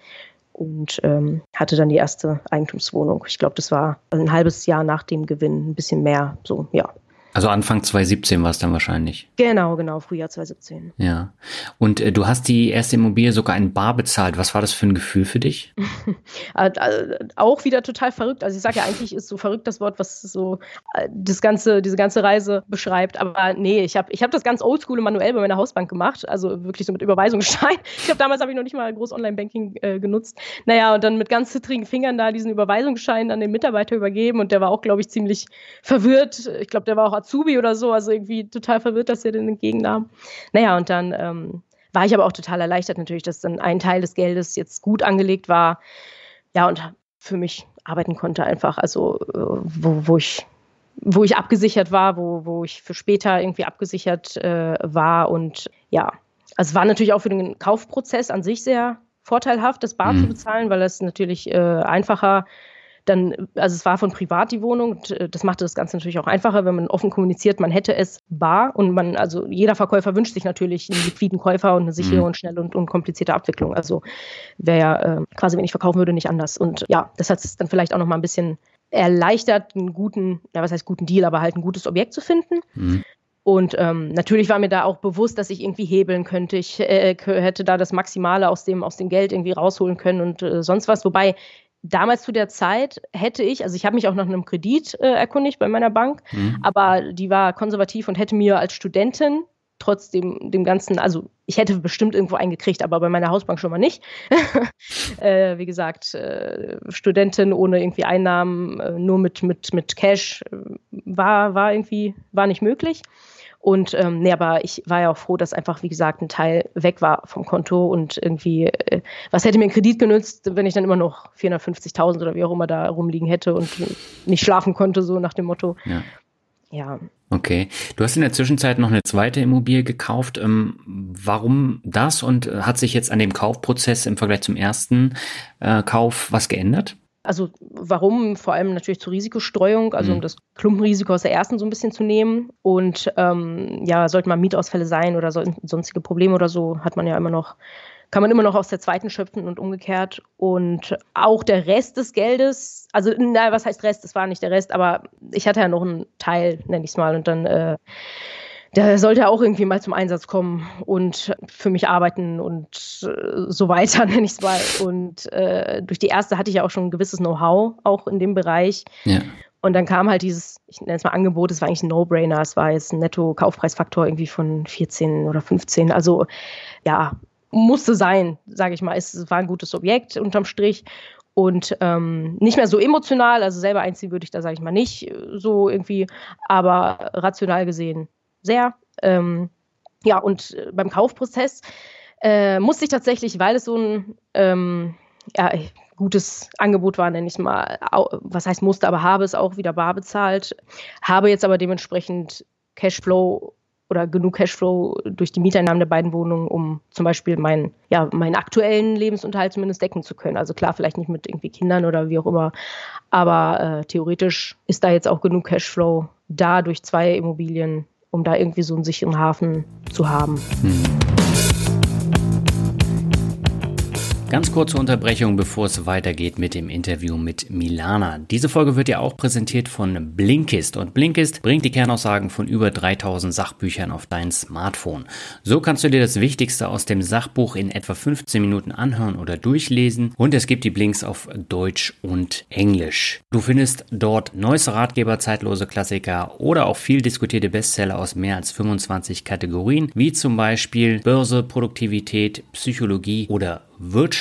und ähm, hatte dann die erste Eigentumswohnung. Ich glaube, das war ein halbes Jahr nach dem Gewinn, ein bisschen mehr, so, ja. Also Anfang 2017 war es dann wahrscheinlich. Genau, genau, Frühjahr 2017. Ja. Und äh, du hast die erste Immobilie sogar in Bar bezahlt. Was war das für ein Gefühl für dich? <laughs> Äh, äh, auch wieder total verrückt. Also ich sage ja eigentlich ist so verrückt das Wort, was so äh, das ganze, diese ganze Reise beschreibt. Aber nee, ich habe ich hab das ganz oldschool manuell bei meiner Hausbank gemacht. Also wirklich so mit Überweisungsschein. <laughs> Ich glaube, damals habe ich noch nicht mal groß Online-Banking äh, genutzt. Naja, und dann mit ganz zittrigen Fingern da diesen Überweisungsschein an den Mitarbeiter übergeben. Und der war auch, glaube ich, ziemlich verwirrt. Ich glaube, der war auch Azubi oder so, also irgendwie total verwirrt, dass er den entgegennahm. Naja, und dann ähm, war ich aber auch total erleichtert natürlich, dass dann ein Teil des Geldes jetzt gut angelegt war. Ja, und für mich arbeiten konnte einfach, also äh, wo, wo ich wo ich abgesichert war, wo, wo ich für später irgendwie abgesichert äh, war. Und ja, also es war natürlich auch für den Kaufprozess an sich sehr vorteilhaft, das Bar mhm. zu bezahlen, weil es natürlich äh, einfacher dann, also es war von privat die Wohnung, und äh, das machte das Ganze natürlich auch einfacher, wenn man offen kommuniziert, man hätte es bar und man, also jeder Verkäufer wünscht sich natürlich einen liquiden Käufer und eine sichere mhm. und schnelle und unkomplizierte Abwicklung. Also wäre ja äh, quasi, wenn ich verkaufen würde, nicht anders. Und ja, das hat es dann vielleicht auch noch mal ein bisschen erleichtert, einen guten, na, was heißt guten Deal, aber halt ein gutes Objekt zu finden. Mhm. Und ähm, natürlich war mir da auch bewusst, dass ich irgendwie hebeln könnte. Ich äh, hätte da das Maximale aus dem, aus dem Geld irgendwie rausholen können und äh, sonst was. Wobei damals zu der Zeit hätte ich, also ich habe mich auch nach einem Kredit äh, erkundigt bei meiner Bank, mhm. aber die war konservativ und hätte mir als Studentin trotzdem dem Ganzen, also ich hätte bestimmt irgendwo eingekriegt, aber bei meiner Hausbank schon mal nicht. <laughs> äh, wie gesagt, äh, Studentin ohne irgendwie Einnahmen, äh, nur mit, mit, mit Cash äh, war, war irgendwie, war nicht möglich. Und ähm, nee, aber ich war ja auch froh, dass einfach, wie gesagt, ein Teil weg war vom Konto und irgendwie, äh, was hätte mir ein Kredit genützt, wenn ich dann immer noch 450.000 oder wie auch immer da rumliegen hätte und nicht schlafen konnte, so nach dem Motto. Ja. ja. Okay. Du hast in der Zwischenzeit noch eine zweite Immobilie gekauft. Ähm, warum das und äh, hat sich jetzt an dem Kaufprozess im Vergleich zum ersten äh, Kauf was geändert? Also warum? Vor allem natürlich zur Risikostreuung, also mhm. um das Klumpenrisiko aus der ersten so ein bisschen zu nehmen. Und ähm, ja, sollten mal Mietausfälle sein oder so, sonstige Probleme oder so, hat man ja immer noch, kann man immer noch aus der zweiten schöpfen und umgekehrt. Und auch der Rest des Geldes, also na, was heißt Rest? Das war nicht der Rest, aber ich hatte ja noch einen Teil, nenne ich es mal, und dann äh, der sollte auch irgendwie mal zum Einsatz kommen und für mich arbeiten und äh, so weiter, <laughs> nenne ich es mal. Und äh, durch die erste hatte ich ja auch schon ein gewisses Know-how, auch in dem Bereich. Ja. Und dann kam halt dieses, ich nenne es mal Angebot, es war eigentlich ein No-Brainer. Es war jetzt ein Netto-Kaufpreisfaktor irgendwie von 14 oder 15. Also ja, musste sein, sage ich mal. Es war ein gutes Objekt unterm Strich und ähm, nicht mehr so emotional, also selber einziehen würde ich da, sage ich mal, nicht so irgendwie, aber rational gesehen sehr. Ähm, ja, und äh, beim Kaufprozess äh, musste ich tatsächlich, weil es so ein ähm, ja, gutes Angebot war, nenne ich es mal, was heißt musste, aber habe es auch wieder bar bezahlt, habe jetzt aber dementsprechend Cashflow oder genug Cashflow durch die Mieteinnahmen der beiden Wohnungen, um zum Beispiel meinen, ja, meinen aktuellen Lebensunterhalt zumindest decken zu können. Also klar, vielleicht nicht mit irgendwie Kindern oder wie auch immer, aber äh, theoretisch ist da jetzt auch genug Cashflow da durch zwei Immobilien, um da irgendwie so einen sicheren Hafen zu haben. Hm. Ganz kurze Unterbrechung, bevor es weitergeht mit dem Interview mit Milana. Diese Folge wird ja auch präsentiert von Blinkist und Blinkist bringt die Kernaussagen von über 3000 Sachbüchern auf dein Smartphone. So kannst du dir das Wichtigste aus dem Sachbuch in etwa 15 Minuten anhören oder durchlesen und es gibt die Blinks auf Deutsch und Englisch. Du findest dort neueste Ratgeber, zeitlose Klassiker oder auch viel diskutierte Bestseller aus mehr als 25 Kategorien, wie zum Beispiel Börse, Produktivität, Psychologie oder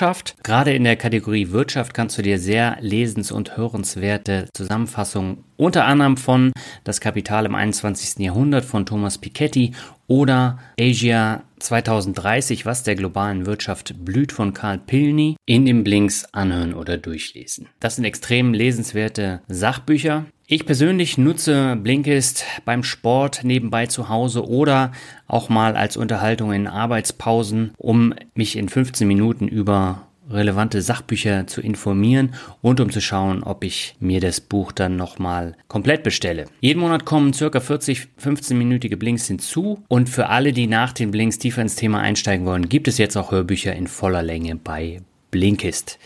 Wirtschaft. Gerade in der Kategorie Wirtschaft kannst du dir sehr lesens- und hörenswerte Zusammenfassungen unter anderem von Das Kapital im 21. Jahrhundert von Thomas Piketty oder Asia 2030, was der globalen Wirtschaft blüht von Karl Pilny, in den Blinks anhören oder durchlesen. Das sind extrem lesenswerte Sachbücher. Ich persönlich nutze Blinkist beim Sport nebenbei zu Hause oder auch mal als Unterhaltung in Arbeitspausen, um mich in 15 Minuten über relevante Sachbücher zu informieren und um zu schauen, ob ich mir das Buch dann nochmal komplett bestelle. Jeden Monat kommen circa 40 15-minütige Blinks hinzu und für alle, die nach den Blinks tiefer ins Thema einsteigen wollen, gibt es jetzt auch Hörbücher in voller Länge bei Blinkist.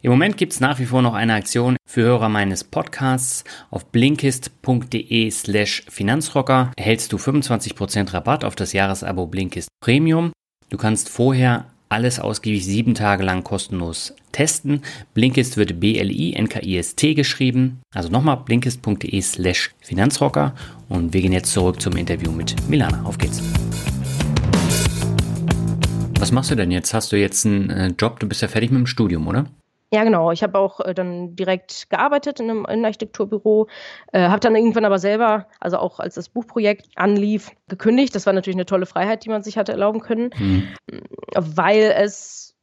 Im Moment gibt es nach wie vor noch eine Aktion für Hörer meines Podcasts. Auf blinkist.de slash Finanzrocker erhältst du 25% Rabatt auf das Jahresabo Blinkist Premium. Du kannst vorher alles ausgiebig sieben Tage lang kostenlos testen. Blinkist wird B-L-I-N-K-I-S-T geschrieben. Also nochmal blinkist.de slash Finanzrocker. Und wir gehen jetzt zurück zum Interview mit Milana. Auf geht's. Was machst du denn jetzt? Hast du jetzt einen äh, Job? Du bist ja fertig mit dem Studium, oder? Ja, genau. Ich habe auch äh, dann direkt gearbeitet in einem Innenarchitekturbüro, äh, habe dann irgendwann aber selber, also auch als das Buchprojekt anlief, gekündigt. Das war natürlich eine tolle Freiheit, die man sich hatte erlauben können, mhm. weil es,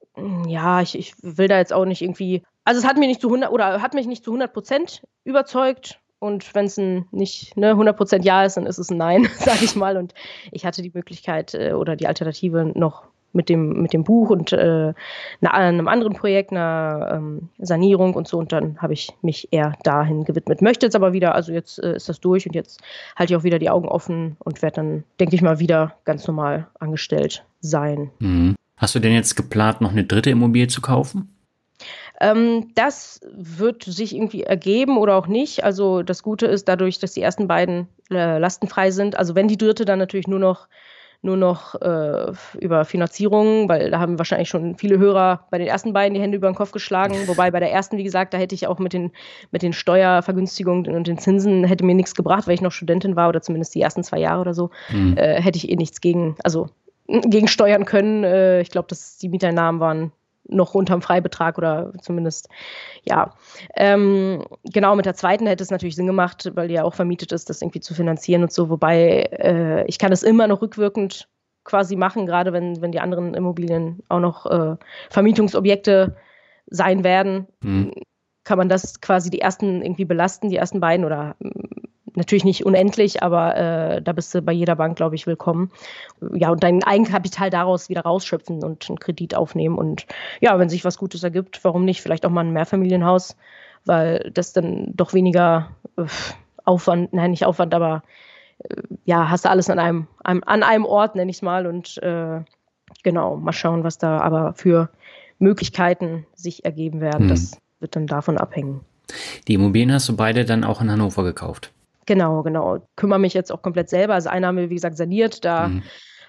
ja, ich, ich will da jetzt auch nicht irgendwie, also es hat mich nicht zu 100 oder hat mich nicht zu 100 Prozent überzeugt. Und wenn es ein nicht ne, 100% Ja ist, dann ist es ein Nein, <laughs> sage ich mal. Und ich hatte die Möglichkeit äh, oder die Alternative noch mit dem, mit dem Buch und äh, einem anderen Projekt, einer ähm, Sanierung und so. Und dann habe ich mich eher dahin gewidmet. Möchte jetzt aber wieder, also jetzt äh, ist das durch und jetzt halte ich auch wieder die Augen offen und werde dann, denke ich mal, wieder ganz normal angestellt sein. Mhm. Hast du denn jetzt geplant, noch eine dritte Immobilie zu kaufen? Ähm, das wird sich irgendwie ergeben oder auch nicht. Also das Gute ist dadurch, dass die ersten beiden äh, lastenfrei sind. Also wenn die dritte dann natürlich nur noch nur noch äh, über Finanzierung, weil da haben wahrscheinlich schon viele Hörer bei den ersten beiden die Hände über den Kopf geschlagen. <laughs> Wobei bei der ersten, wie gesagt, da hätte ich auch mit den, mit den Steuervergünstigungen und den Zinsen hätte mir nichts gebracht, weil ich noch Studentin war oder zumindest die ersten zwei Jahre oder so, mhm. äh, hätte ich eh nichts gegen, also gegen steuern können. Äh, ich glaube, dass die Mieteinnahmen waren noch unterm Freibetrag oder zumindest, ja. Ähm, genau, mit der zweiten hätte es natürlich Sinn gemacht, weil die ja auch vermietet ist, das irgendwie zu finanzieren und so. Wobei äh, ich kann es immer noch rückwirkend quasi machen, gerade wenn, wenn die anderen Immobilien auch noch äh, Vermietungsobjekte sein werden. Mhm. Kann man das quasi die ersten irgendwie belasten, die ersten beiden oder natürlich nicht unendlich, aber äh, da bist du bei jeder Bank, glaube ich, willkommen. Ja, und dein Eigenkapital daraus wieder rausschöpfen und einen Kredit aufnehmen. Und ja, wenn sich was Gutes ergibt, warum nicht? Vielleicht auch mal ein Mehrfamilienhaus, weil das dann doch weniger äh, Aufwand, nein, nicht Aufwand, aber äh, ja, hast du alles an einem, einem an einem Ort, nenne ich es mal. Und äh, genau, mal schauen, was da aber für Möglichkeiten sich ergeben werden. Mhm. Das wird dann davon abhängen. Die Immobilien hast du beide dann auch in Hannover gekauft? Genau, genau. Kümmere mich jetzt auch komplett selber. Also einer haben wir, wie gesagt, saniert, da mhm.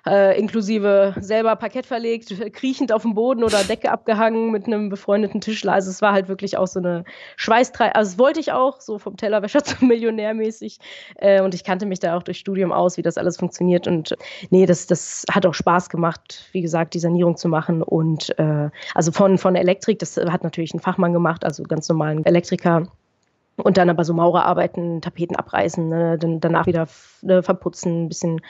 äh, inklusive selber Parkett verlegt, <laughs> kriechend auf dem Boden oder Decke abgehangen mit einem befreundeten Tischler. Also es war halt wirklich auch so eine Schweißtreibung. Also das wollte ich auch, so vom Tellerwäscher <laughs> zum Millionär mäßig. Äh, und ich kannte mich da auch durch Studium aus, wie das alles funktioniert. Und nee, das, das hat auch Spaß gemacht, wie gesagt, die Sanierung zu machen. Und äh, also von, von Elektrik, das hat natürlich ein Fachmann gemacht, also ganz normalen Elektriker und dann aber so Maurerarbeiten, Tapeten abreißen, ne, dann danach wieder ne, verputzen, ein bisschen.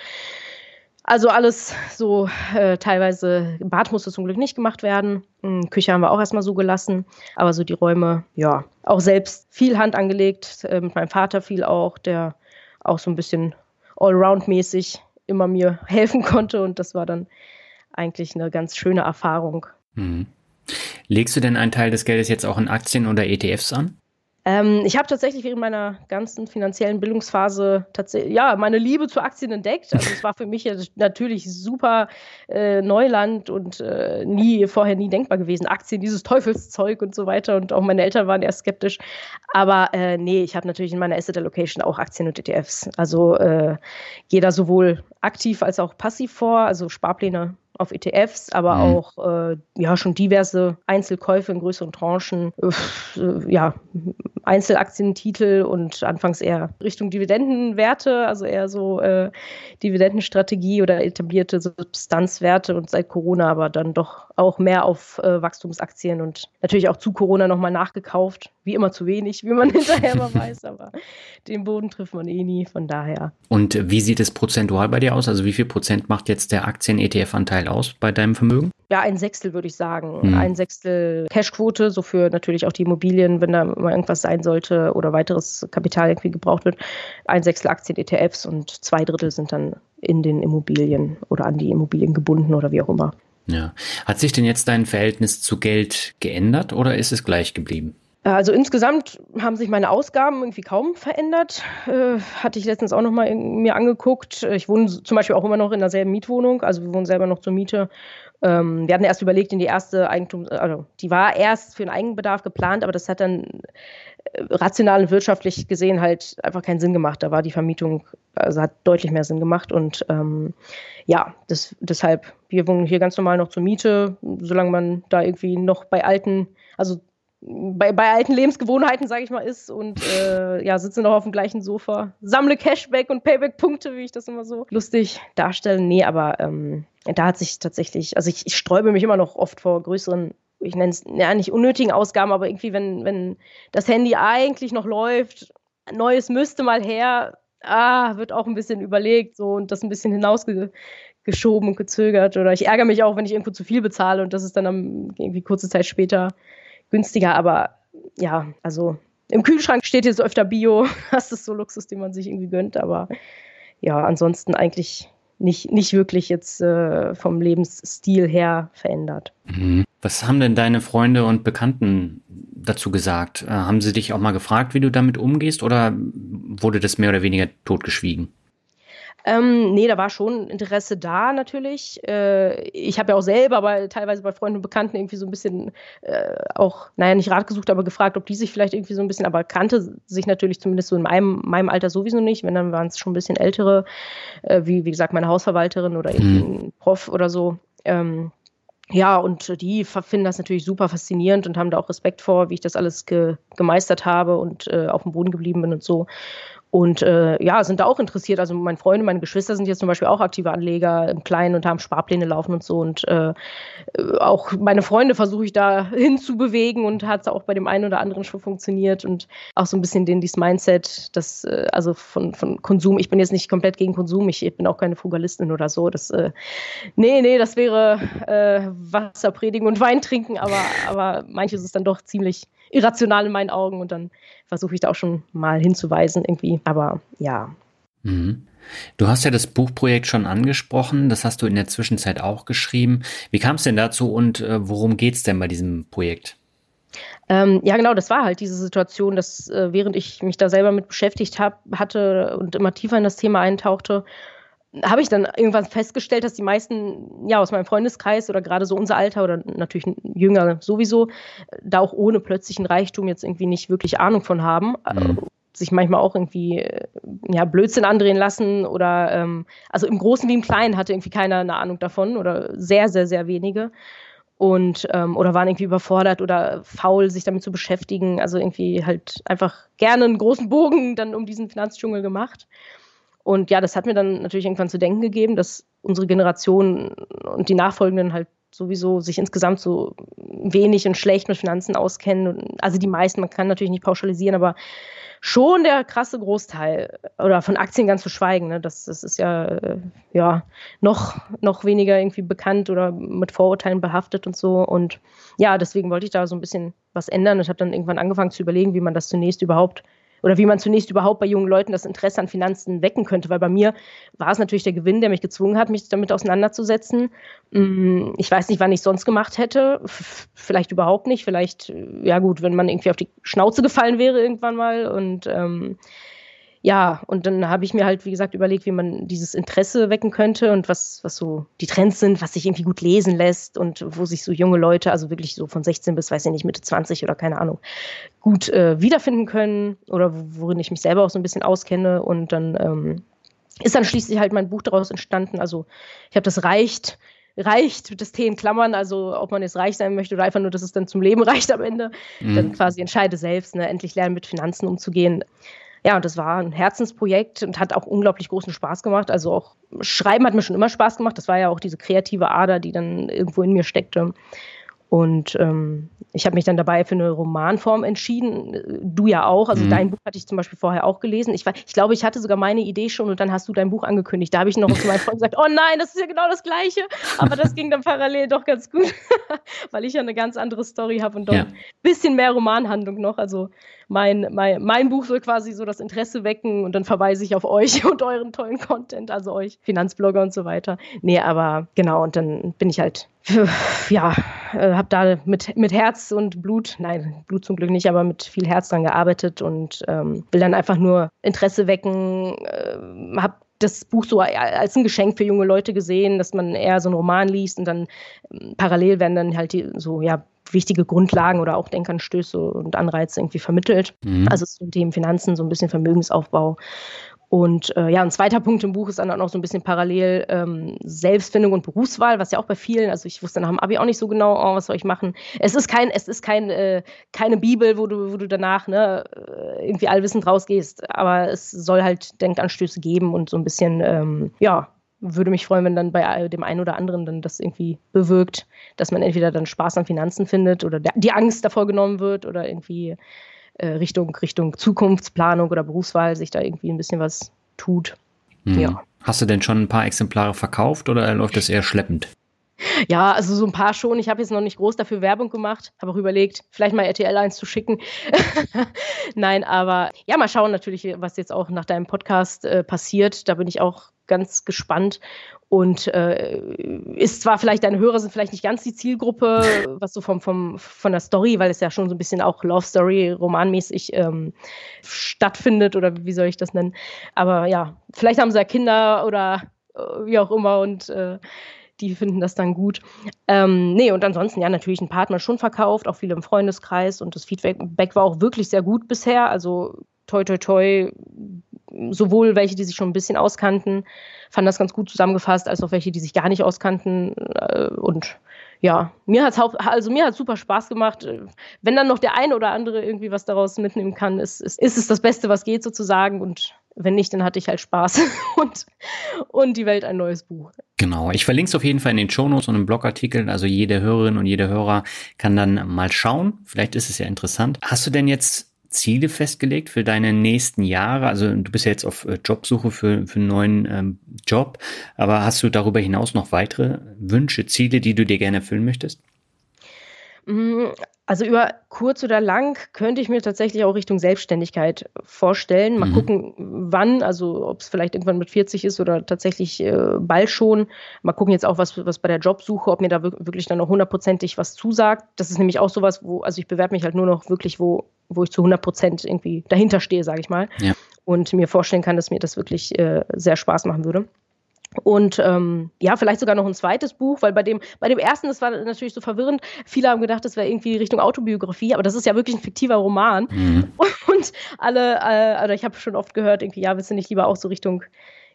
Also alles so äh, teilweise, Bad musste zum Glück nicht gemacht werden. Hm, Küche haben wir auch erstmal so gelassen. Aber so die Räume, ja, auch selbst viel Hand angelegt. Äh, mit meinem Vater viel auch, der auch so ein bisschen allround-mäßig immer mir <laughs> helfen konnte. Und das war dann eigentlich eine ganz schöne Erfahrung. Mhm. Legst du denn einen Teil des Geldes jetzt auch in Aktien oder ETFs an? Ähm, ich habe tatsächlich während meiner ganzen finanziellen Bildungsphase tatsächlich, ja, meine Liebe zu Aktien entdeckt. Also es war für mich natürlich super äh, Neuland und äh, nie, vorher nie denkbar gewesen. Aktien, dieses Teufelszeug und so weiter. Und auch meine Eltern waren eher skeptisch. Aber äh, nee, ich habe natürlich in meiner Asset Allocation auch Aktien und ETFs. Also äh, gehe da sowohl aktiv als auch passiv vor, also Sparpläne auf ETFs, aber mhm. auch äh, ja schon diverse Einzelkäufe in größeren Tranchen, äh, ja Einzelaktientitel und anfangs eher Richtung Dividendenwerte, also eher so äh, Dividendenstrategie oder etablierte Substanzwerte und seit Corona aber dann doch auch mehr auf äh, Wachstumsaktien und natürlich auch zu Corona nochmal nachgekauft. Wie immer zu wenig, wie man <laughs> hinterher mal <laughs> weiß, aber den Boden trifft man eh nie, von daher. Und wie sieht es prozentual bei dir aus? Also wie viel Prozent macht jetzt der Aktien-ETF-Anteil aus bei deinem Vermögen? Ja, ein Sechstel würde ich sagen. Hm. Ein Sechstel Cashquote, so für natürlich auch die Immobilien, wenn da mal irgendwas sein sollte oder weiteres Kapital irgendwie gebraucht wird. Ein Sechstel Aktien-ETFs und zwei Drittel sind dann in den Immobilien oder an die Immobilien gebunden oder wie auch immer. Ja. Hat sich denn jetzt dein Verhältnis zu Geld geändert oder ist es gleich geblieben? Also insgesamt haben sich meine Ausgaben irgendwie kaum verändert. Äh, hatte ich letztens auch noch mal mir angeguckt. Ich wohne zum Beispiel auch immer noch in derselben Mietwohnung, also wir wohnen selber noch zur Miete. Ähm, wir hatten erst überlegt, in die erste Eigentum, also die war erst für den Eigenbedarf geplant, aber das hat dann äh, rational und wirtschaftlich gesehen halt einfach keinen Sinn gemacht. Da war die Vermietung, also hat deutlich mehr Sinn gemacht und ähm, ja, das, deshalb, wir wohnen hier ganz normal noch zur Miete, solange man da irgendwie noch bei alten, also bei, bei alten Lebensgewohnheiten, sage ich mal, ist und äh, ja, sitze noch auf dem gleichen Sofa, sammle Cashback und Payback-Punkte, wie ich das immer so lustig darstelle. Nee, aber ähm, da hat sich tatsächlich, also ich, ich sträube mich immer noch oft vor größeren, ich nenne es ja nicht unnötigen Ausgaben, aber irgendwie, wenn, wenn das Handy eigentlich noch läuft, Neues müsste mal her, ah, wird auch ein bisschen überlegt so und das ein bisschen hinausgeschoben und gezögert. Oder ich ärgere mich auch, wenn ich irgendwo zu viel bezahle und das ist dann am, irgendwie kurze Zeit später günstiger, aber ja, also im Kühlschrank steht jetzt öfter Bio. <laughs> Das ist so Luxus, den man sich irgendwie gönnt, aber ja, ansonsten eigentlich nicht, nicht wirklich jetzt äh, vom Lebensstil her verändert. Mhm. Was haben denn deine Freunde und Bekannten dazu gesagt? Äh, haben sie dich auch mal gefragt, wie du damit umgehst oder wurde das mehr oder weniger totgeschwiegen? Ähm, nee, da war schon Interesse da natürlich. Äh, ich habe ja auch selber aber teilweise bei Freunden und Bekannten irgendwie so ein bisschen äh, auch, naja, nicht Rat gesucht, aber gefragt, ob die sich vielleicht irgendwie so ein bisschen, aber kannte sich natürlich zumindest so in meinem, meinem Alter sowieso nicht. Wenn, dann waren es schon ein bisschen ältere, äh, wie, wie gesagt, meine Hausverwalterin oder irgendwie mhm. ein Prof oder so. Ähm, ja, und die finden das natürlich super faszinierend und haben da auch Respekt vor, wie ich das alles ge gemeistert habe und äh, auf dem Boden geblieben bin und so. Und äh, ja, sind da auch interessiert. Also meine Freunde, meine Geschwister sind jetzt zum Beispiel auch aktive Anleger im Kleinen und haben Sparpläne laufen und so. Und äh, auch meine Freunde versuche ich da <laughs> hinzubewegen und hat es auch bei dem einen oder anderen schon funktioniert. Und auch so ein bisschen den, dieses Mindset, das, äh, also von, von Konsum. Ich bin jetzt nicht komplett gegen Konsum, ich, ich bin auch keine Frugalistin oder so. Das, äh, nee, nee, das wäre äh, Wasser predigen und Wein trinken, aber, aber manches ist dann doch ziemlich irrational in meinen Augen und dann versuche ich da auch schon mal hinzuweisen irgendwie. Aber ja. Mhm. Du hast ja das Buchprojekt schon angesprochen, das hast du in der Zwischenzeit auch geschrieben. Wie kam es denn dazu und äh, worum geht es denn bei diesem Projekt? Ähm, ja, genau, das war halt diese Situation, dass äh, während ich mich da selber mit beschäftigt hab, hatte und immer tiefer in das Thema eintauchte, habe ich dann irgendwann festgestellt, dass die meisten ja aus meinem Freundeskreis oder gerade so unser Alter oder natürlich jünger sowieso da auch ohne plötzlichen Reichtum jetzt irgendwie nicht wirklich Ahnung von haben. Mhm. sich manchmal auch irgendwie ja, Blödsinn andrehen lassen oder ähm, also im Großen wie im Kleinen hatte irgendwie keiner eine Ahnung davon oder sehr, sehr, sehr wenige und ähm, oder waren irgendwie überfordert oder faul, sich damit zu beschäftigen. Also irgendwie halt einfach gerne einen großen Bogen dann um diesen Finanzdschungel gemacht. Und ja, das hat mir dann natürlich irgendwann zu denken gegeben, dass unsere Generation und die Nachfolgenden halt sowieso sich insgesamt so wenig und schlecht mit Finanzen auskennen. Also die meisten, man kann natürlich nicht pauschalisieren, aber schon der krasse Großteil oder von Aktien ganz zu schweigen. Ne? Das, das ist ja, äh, ja noch, noch weniger irgendwie bekannt oder mit Vorurteilen behaftet und so. Und ja, deswegen wollte ich da so ein bisschen was ändern. Ich habe dann irgendwann angefangen zu überlegen, wie man das zunächst überhaupt oder wie man zunächst überhaupt bei jungen Leuten das Interesse an Finanzen wecken könnte, weil bei mir war es natürlich der Gewinn, der mich gezwungen hat, mich damit auseinanderzusetzen. Mm, ich weiß nicht, wann ich sonst gemacht hätte, vielleicht überhaupt nicht, vielleicht, ja gut, wenn man irgendwie auf die Schnauze gefallen wäre irgendwann mal. Und ähm, ja, und dann habe ich mir halt, wie gesagt, überlegt, wie man dieses Interesse wecken könnte und was, was so die Trends sind, was sich irgendwie gut lesen lässt und wo sich so junge Leute, also wirklich so von 16 bis, weiß ich nicht, Mitte 20 oder keine Ahnung, gut äh, wiederfinden können oder worin ich mich selber auch so ein bisschen auskenne. Und dann ähm, ist dann schließlich halt mein Buch daraus entstanden. Also ich habe das reicht reicht, das T in Klammern, also ob man jetzt reich sein möchte oder einfach nur, dass es dann zum Leben <laughs> reicht am Ende, mhm. dann quasi entscheide selbst, ne, endlich lernen mit Finanzen umzugehen ja, und das war ein Herzensprojekt und hat auch unglaublich großen Spaß gemacht. Also auch Schreiben hat mir schon immer Spaß gemacht. Das war ja auch diese kreative Ader, die dann irgendwo in mir steckte. Und ähm, ich habe mich dann dabei für eine Romanform entschieden. Du ja auch. Also mhm. dein Buch hatte ich zum Beispiel vorher auch gelesen. Ich, war, ich glaube, ich hatte sogar meine Idee schon und dann hast du dein Buch angekündigt. Da habe ich noch zu meinem Freund gesagt, oh nein, das ist ja genau das Gleiche. Aber das ging dann parallel doch ganz gut, <laughs> weil ich ja eine ganz andere Story habe und doch ja. ein bisschen mehr Romanhandlung noch. Also mein, mein, mein Buch soll quasi so das Interesse wecken und dann verweise ich auf euch <laughs> und euren tollen Content, also euch Finanzblogger und so weiter. Nee, aber genau, und dann bin ich halt, ja, äh, habe da mit, mit Herz und Blut, nein, Blut zum Glück nicht, aber mit viel Herz dran gearbeitet und ähm, will dann einfach nur Interesse wecken, äh, habe das Buch so als ein Geschenk für junge Leute gesehen, dass man eher so einen Roman liest und dann ähm, parallel werden dann halt die, so, ja, wichtige Grundlagen oder auch Denkanstöße und Anreize irgendwie vermittelt. Mhm. Also zum Thema Finanzen, so ein bisschen Vermögensaufbau. Und äh, ja, ein zweiter Punkt im Buch ist dann auch noch so ein bisschen parallel ähm, Selbstfindung und Berufswahl, was ja auch bei vielen, also ich wusste nach dem Abi auch nicht so genau, oh, was soll ich machen. Es ist kein, es ist kein, äh, keine Bibel, wo du, wo du danach ne, äh, irgendwie allwissend rausgehst, aber es soll halt Denkanstöße geben und so ein bisschen, ähm, ja, würde mich freuen, wenn dann bei dem einen oder anderen dann das irgendwie bewirkt, dass man entweder dann Spaß an Finanzen findet oder die Angst davor genommen wird oder irgendwie äh, Richtung, Richtung Zukunftsplanung oder Berufswahl sich da irgendwie ein bisschen was tut. Mhm. Ja. Hast du denn schon ein paar Exemplare verkauft oder läuft das eher schleppend? Ja, also so ein paar schon. Ich habe jetzt noch nicht groß dafür Werbung gemacht, habe auch überlegt, vielleicht mal RTL 1 zu schicken. <laughs> Nein, aber ja, mal schauen natürlich, was jetzt auch nach deinem Podcast äh, passiert. Da bin ich auch ganz gespannt. Und äh, ist zwar vielleicht deine Hörer sind vielleicht nicht ganz die Zielgruppe, <laughs> was so vom, vom, von der Story, weil es ja schon so ein bisschen auch Love Story romanmäßig ähm, stattfindet oder wie soll ich das nennen. Aber ja, vielleicht haben sie ja Kinder oder äh, wie auch immer und äh, die finden das dann gut. Ähm, nee, und ansonsten, ja, natürlich ein man schon verkauft, auch viele im Freundeskreis und das Feedback war auch wirklich sehr gut bisher. Also toi toi toi, sowohl welche, die sich schon ein bisschen auskannten, fanden das ganz gut zusammengefasst, als auch welche, die sich gar nicht auskannten. Äh, und ja, mir hat es also super Spaß gemacht. Wenn dann noch der eine oder andere irgendwie was daraus mitnehmen kann, ist, ist, ist es das Beste, was geht sozusagen. Und wenn nicht, dann hatte ich halt Spaß <laughs> und, und die Welt ein neues Buch. Genau, ich verlinke es auf jeden Fall in den Shownotes und im Blogartikel. Also jede Hörerin und jeder Hörer kann dann mal schauen. Vielleicht ist es ja interessant. Hast du denn jetzt Ziele festgelegt für deine nächsten Jahre? Also du bist ja jetzt auf äh, Jobsuche für, für einen neuen ähm, Job, aber hast du darüber hinaus noch weitere Wünsche, Ziele, die du dir gerne erfüllen möchtest? Mm, also über kurz oder lang könnte ich mir tatsächlich auch Richtung Selbstständigkeit vorstellen. Mal mhm. gucken, wann, also ob es vielleicht irgendwann mit 40 ist oder tatsächlich äh, bald schon. Mal gucken jetzt auch, was, was bei der Jobsuche, ob mir da wirklich dann noch hundertprozentig was zusagt. Das ist nämlich auch sowas, wo, also ich bewerbe mich halt nur noch wirklich, wo, wo ich zu 100 Prozent irgendwie dahinter stehe, sage ich mal. Ja. Und mir vorstellen kann, dass mir das wirklich äh, sehr Spaß machen würde. Und ähm, ja, vielleicht sogar noch ein zweites Buch, weil bei dem, bei dem ersten, das war natürlich so verwirrend. Viele haben gedacht, das wäre irgendwie Richtung Autobiografie, aber das ist ja wirklich ein fiktiver Roman. Mhm. <laughs> Und alle, äh, also ich habe schon oft gehört, irgendwie, ja, willst du nicht lieber auch so Richtung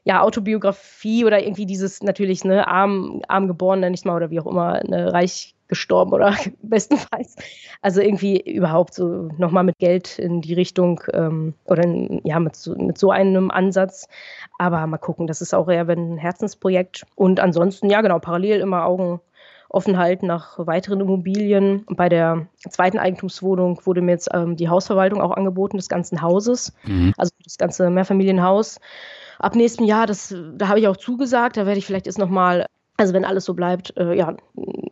ja, Autobiografie oder irgendwie dieses natürlich, ne, arm, arm geboren, nenne ich mal, oder wie auch immer, ne, reich gestorben oder <laughs> bestenfalls. Also irgendwie überhaupt so nochmal mit Geld in die Richtung ähm, oder in, ja, mit so, mit so einem Ansatz. Aber mal gucken, das ist auch eher ein Herzensprojekt. Und ansonsten, ja, genau, parallel immer Augen offen halten nach weiteren Immobilien. Bei der zweiten Eigentumswohnung wurde mir jetzt ähm, die Hausverwaltung auch angeboten des ganzen Hauses, mhm. also das ganze Mehrfamilienhaus. Ab nächstem Jahr, das, da habe ich auch zugesagt, da werde ich vielleicht jetzt nochmal also wenn alles so bleibt, äh, ja,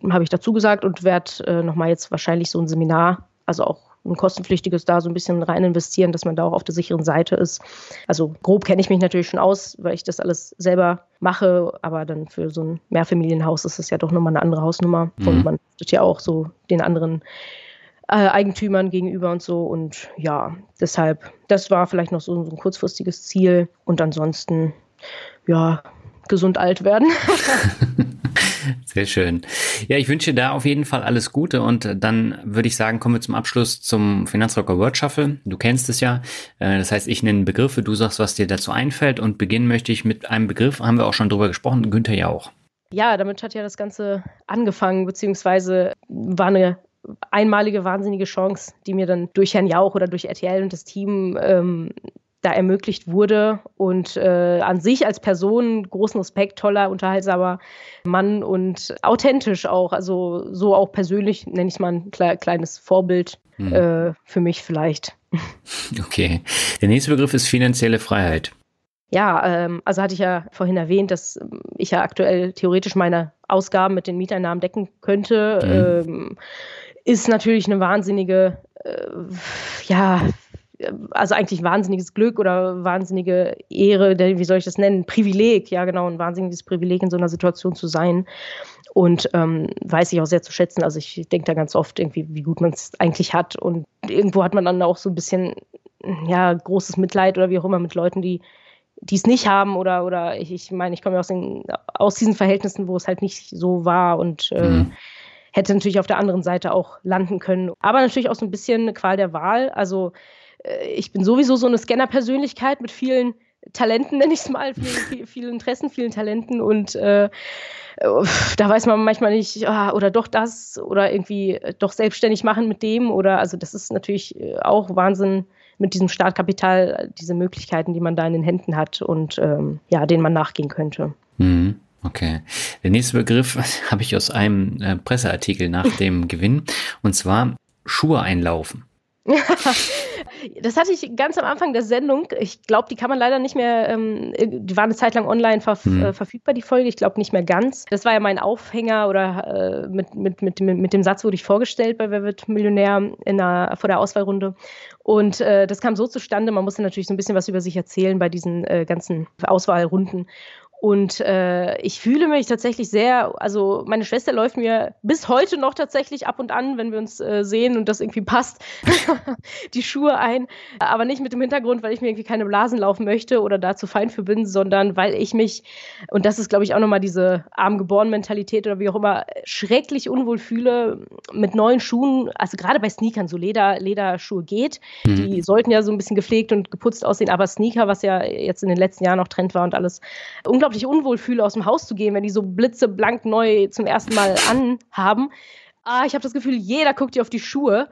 habe ich dazu gesagt und werde äh, nochmal jetzt wahrscheinlich so ein Seminar, also auch ein kostenpflichtiges da so ein bisschen rein investieren, dass man da auch auf der sicheren Seite ist. Also grob kenne ich mich natürlich schon aus, weil ich das alles selber mache, aber dann für so ein Mehrfamilienhaus ist es ja doch nochmal eine andere Hausnummer. Mhm. Und man tut ja auch so den anderen äh, Eigentümern gegenüber und so. Und ja, deshalb, das war vielleicht noch so, so ein kurzfristiges Ziel. Und ansonsten, ja, gesund alt werden. <laughs> Sehr schön. Ja, ich wünsche da auf jeden Fall alles Gute und dann würde ich sagen, kommen wir zum Abschluss zum Finanzrocker Word Shuffle. Du kennst es ja. Äh, das heißt, ich nenne Begriffe, du sagst, was dir dazu einfällt und beginnen möchte ich mit einem Begriff, haben wir auch schon drüber gesprochen, Günther ja auch. Ja, damit hat ja das Ganze angefangen, beziehungsweise war eine einmalige wahnsinnige Chance, die mir dann durch Herrn Jauch oder durch RTL und das Team ähm, da ermöglicht wurde. Und äh, an sich als Person großen Respekt, toller, unterhaltsamer Mann und authentisch auch. Also so auch persönlich nenne ich es mal ein kle kleines Vorbild hm. äh, für mich vielleicht. <laughs> Okay. Der nächste Begriff ist finanzielle Freiheit. Ja, ähm, also hatte ich ja vorhin erwähnt, dass ich ja aktuell theoretisch meine Ausgaben mit den Mieteinnahmen decken könnte. Mhm. Ähm, ist natürlich eine wahnsinnige, äh, ja, also eigentlich wahnsinniges Glück oder wahnsinnige Ehre, wie soll ich das nennen? Privileg, ja genau, ein wahnsinniges Privileg in so einer Situation zu sein. Und ähm, weiß ich auch sehr zu schätzen. Also ich denke da ganz oft irgendwie, wie gut man es eigentlich hat. Und irgendwo hat man dann auch so ein bisschen, ja, großes Mitleid oder wie auch immer mit Leuten, die die es nicht haben oder oder ich, ich meine, ich komme ja aus, den, aus diesen Verhältnissen, wo es halt nicht so war und äh, mhm hätte natürlich auf der anderen Seite auch landen können. Aber natürlich auch so ein bisschen eine Qual der Wahl. Also äh, ich bin sowieso so eine Scanner-Persönlichkeit mit vielen Talenten, <laughs> nenne ich es mal, vielen, <laughs> vielen, Interessen, vielen Talenten und äh, da weiß man manchmal nicht, ah, oder doch das oder irgendwie doch selbstständig machen mit dem oder also das ist natürlich äh, auch Wahnsinn mit diesem Startkapital, diese Möglichkeiten, die man da in den Händen hat und ähm, ja, denen man nachgehen könnte. Mhm. Okay. Der nächste Begriff <laughs> habe ich aus einem äh, Presseartikel nach <laughs> dem Gewinn und zwar Schuhe einlaufen. <laughs> das hatte ich ganz am Anfang der Sendung. Ich glaube, die kann man leider nicht mehr, ähm, die war eine Zeit lang online verf mhm. äh, verfügbar, die Folge. Ich glaube nicht mehr ganz. Das war ja mein Aufhänger oder äh, mit, mit, mit, mit, dem Satz wurde ich vorgestellt bei Wer wird Millionär in der, vor der Auswahlrunde. Und äh, das kam so zustande, man musste natürlich so ein bisschen was über sich erzählen bei diesen äh, ganzen Auswahlrunden. Und äh, ich fühle mich tatsächlich sehr, also meine Schwester läuft mir bis heute noch tatsächlich ab und an, wenn wir uns äh, sehen und das irgendwie passt, <laughs> die Schuhe ein. Aber nicht mit dem Hintergrund, weil ich mir irgendwie keine Blasen laufen möchte oder da zu fein für bin, sondern weil ich mich, und das ist, glaube ich, auch nochmal diese Armgeboren-Mentalität oder wie auch immer, schrecklich unwohl fühle mit neuen Schuhen, also gerade bei Sneakern, so Leder, Lederschuhe geht. Mhm. Die sollten ja so ein bisschen gepflegt und geputzt aussehen, aber Sneaker, was ja jetzt in den letzten Jahren auch Trend war und alles, unglaublich unglaublich unwohl fühle, aus dem Haus zu gehen, wenn die so blitzeblank neu zum ersten Mal anhaben. Ah, ich habe das Gefühl, jeder guckt dir auf die Schuhe.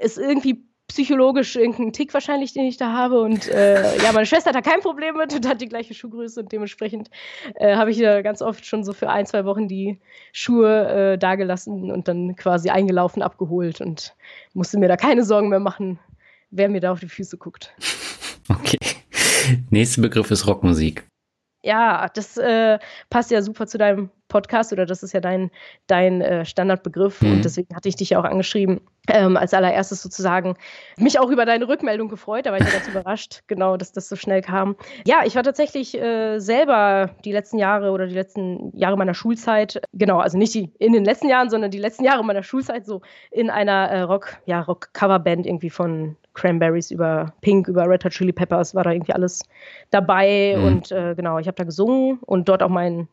Ist irgendwie psychologisch irgendein Tick wahrscheinlich, den ich da habe. Und äh, ja, meine Schwester hat da kein Problem mit und hat die gleiche Schuhgröße und dementsprechend äh, habe ich ja ganz oft schon so für ein, zwei Wochen die Schuhe äh, dagelassen und dann quasi eingelaufen, abgeholt und musste mir da keine Sorgen mehr machen, wer mir da auf die Füße guckt. <laughs> Okay. Nächster Begriff ist Rockmusik. Ja, das äh, passt ja super zu deinem Podcast oder das ist ja dein, dein äh, Standardbegriff mhm. und deswegen hatte ich dich ja auch angeschrieben, ähm, als allererstes sozusagen mich auch über deine Rückmeldung gefreut, da war ich ganz <laughs> überrascht, genau, dass das so schnell kam. Ja, ich war tatsächlich äh, selber die letzten Jahre oder die letzten Jahre meiner Schulzeit, genau, also nicht die in den letzten Jahren, sondern die letzten Jahre meiner Schulzeit so in einer äh, Rock, ja, Rock-Coverband irgendwie von Cranberries über Pink, über Red Hot Chili Peppers war da irgendwie alles dabei mhm. und äh, genau, ich habe da gesungen und dort auch meinen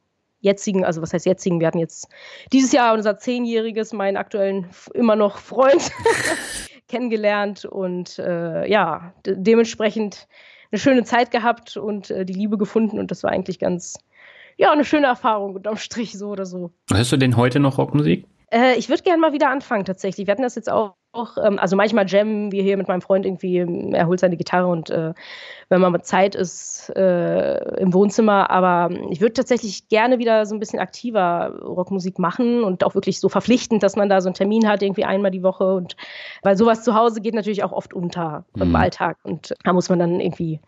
jetzigen, also was heißt jetzigen, wir hatten jetzt dieses Jahr unser zehnjähriges, meinen aktuellen immer noch Freund <laughs> kennengelernt und äh, ja, de dementsprechend eine schöne Zeit gehabt und äh, die Liebe gefunden und das war eigentlich ganz, ja, eine schöne Erfahrung unterm Strich so oder so. Hörst du denn heute noch Rockmusik? Äh, ich würde gerne mal wieder anfangen tatsächlich. Wir hatten das jetzt auch auch, ähm, also manchmal jammen wir hier mit meinem Freund irgendwie, er holt seine Gitarre und äh, wenn man mit Zeit ist äh, im Wohnzimmer, aber ich würde tatsächlich gerne wieder so ein bisschen aktiver Rockmusik machen und auch wirklich so verpflichtend, dass man da so einen Termin hat, irgendwie einmal die Woche und weil sowas zu Hause geht natürlich auch oft unter mhm. im Alltag und da muss man dann irgendwie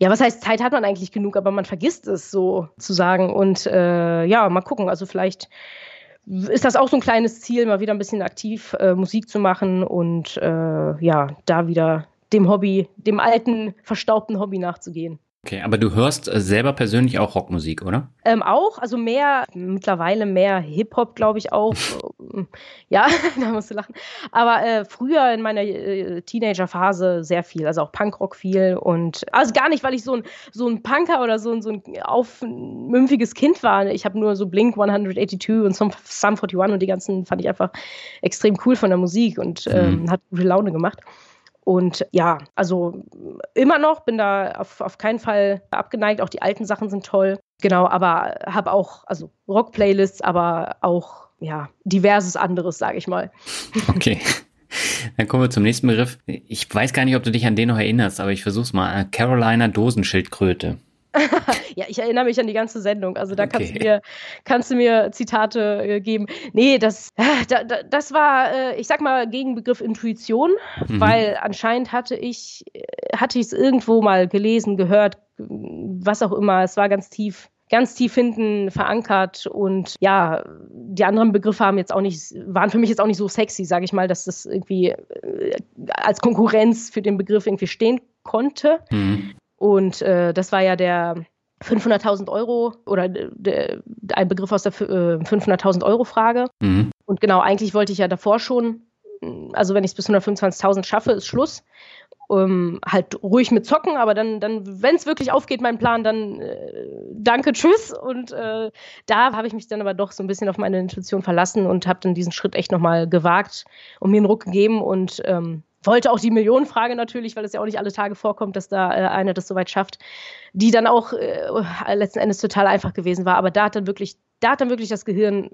ja, was heißt, Zeit hat man eigentlich genug, aber man vergisst es so zu sagen. Und äh, ja, mal gucken. Also vielleicht ist das auch so ein kleines Ziel, mal wieder ein bisschen aktiv äh, Musik zu machen und äh, ja, da wieder dem Hobby, dem alten, verstaubten Hobby nachzugehen. Okay, aber du hörst äh, selber persönlich auch Rockmusik, oder? Ähm, auch, also mehr, mittlerweile mehr Hip-Hop, glaube ich auch. <laughs> ja, <laughs> da musst du lachen. Aber äh, früher in meiner äh, Teenager-Phase sehr viel, also auch Punkrock viel und also gar nicht, weil ich so ein, so ein Punker oder so ein, so ein aufmümpfiges Kind war. Ich habe nur so Blink 182 und Sum 41 und die ganzen fand ich einfach extrem cool von der Musik und ähm, mhm. hat gute Laune gemacht. Und ja, also immer noch, bin da auf, auf keinen Fall abgeneigt. Auch die alten Sachen sind toll. Genau, aber habe auch, also Rock-Playlists, aber auch, ja, diverses anderes, sage ich mal. <laughs> Okay. Dann kommen wir zum nächsten Begriff. Ich weiß gar nicht, ob du dich an den noch erinnerst, aber ich versuch's mal. Carolina Dosenschildkröte. <laughs> ja, ich erinnere mich an die ganze Sendung. Also da okay. kannst, du mir, kannst du mir Zitate äh, geben. Nee, das, äh, da, da, das war, äh, ich sag mal, Gegenbegriff Intuition, mhm. weil anscheinend hatte ich, hatte ich es irgendwo mal gelesen, gehört, was auch immer. Es war ganz tief ganz tief hinten verankert und ja, die anderen Begriffe haben jetzt auch nicht, waren für mich jetzt auch nicht so sexy, sage ich mal, dass das irgendwie als Konkurrenz für den Begriff irgendwie stehen konnte. Mhm. Und äh, das war ja der 500.000 Euro oder der, ein Begriff aus der äh, 500.000 Euro Frage. Mhm. Und genau, eigentlich wollte ich ja davor schon, also wenn ich es bis 125.000 schaffe, ist Schluss. Um, halt ruhig mit zocken, aber dann, dann wenn es wirklich aufgeht, mein Plan, dann äh, danke, tschüss. Und äh, da habe ich mich dann aber doch so ein bisschen auf meine Intuition verlassen und habe dann diesen Schritt echt nochmal gewagt und mir einen Ruck gegeben und ähm, wollte auch die Millionenfrage natürlich, weil es ja auch nicht alle Tage vorkommt, dass da äh, einer das soweit schafft, die dann auch äh, letzten Endes total einfach gewesen war. Aber da hat dann wirklich, da hat dann wirklich das Gehirn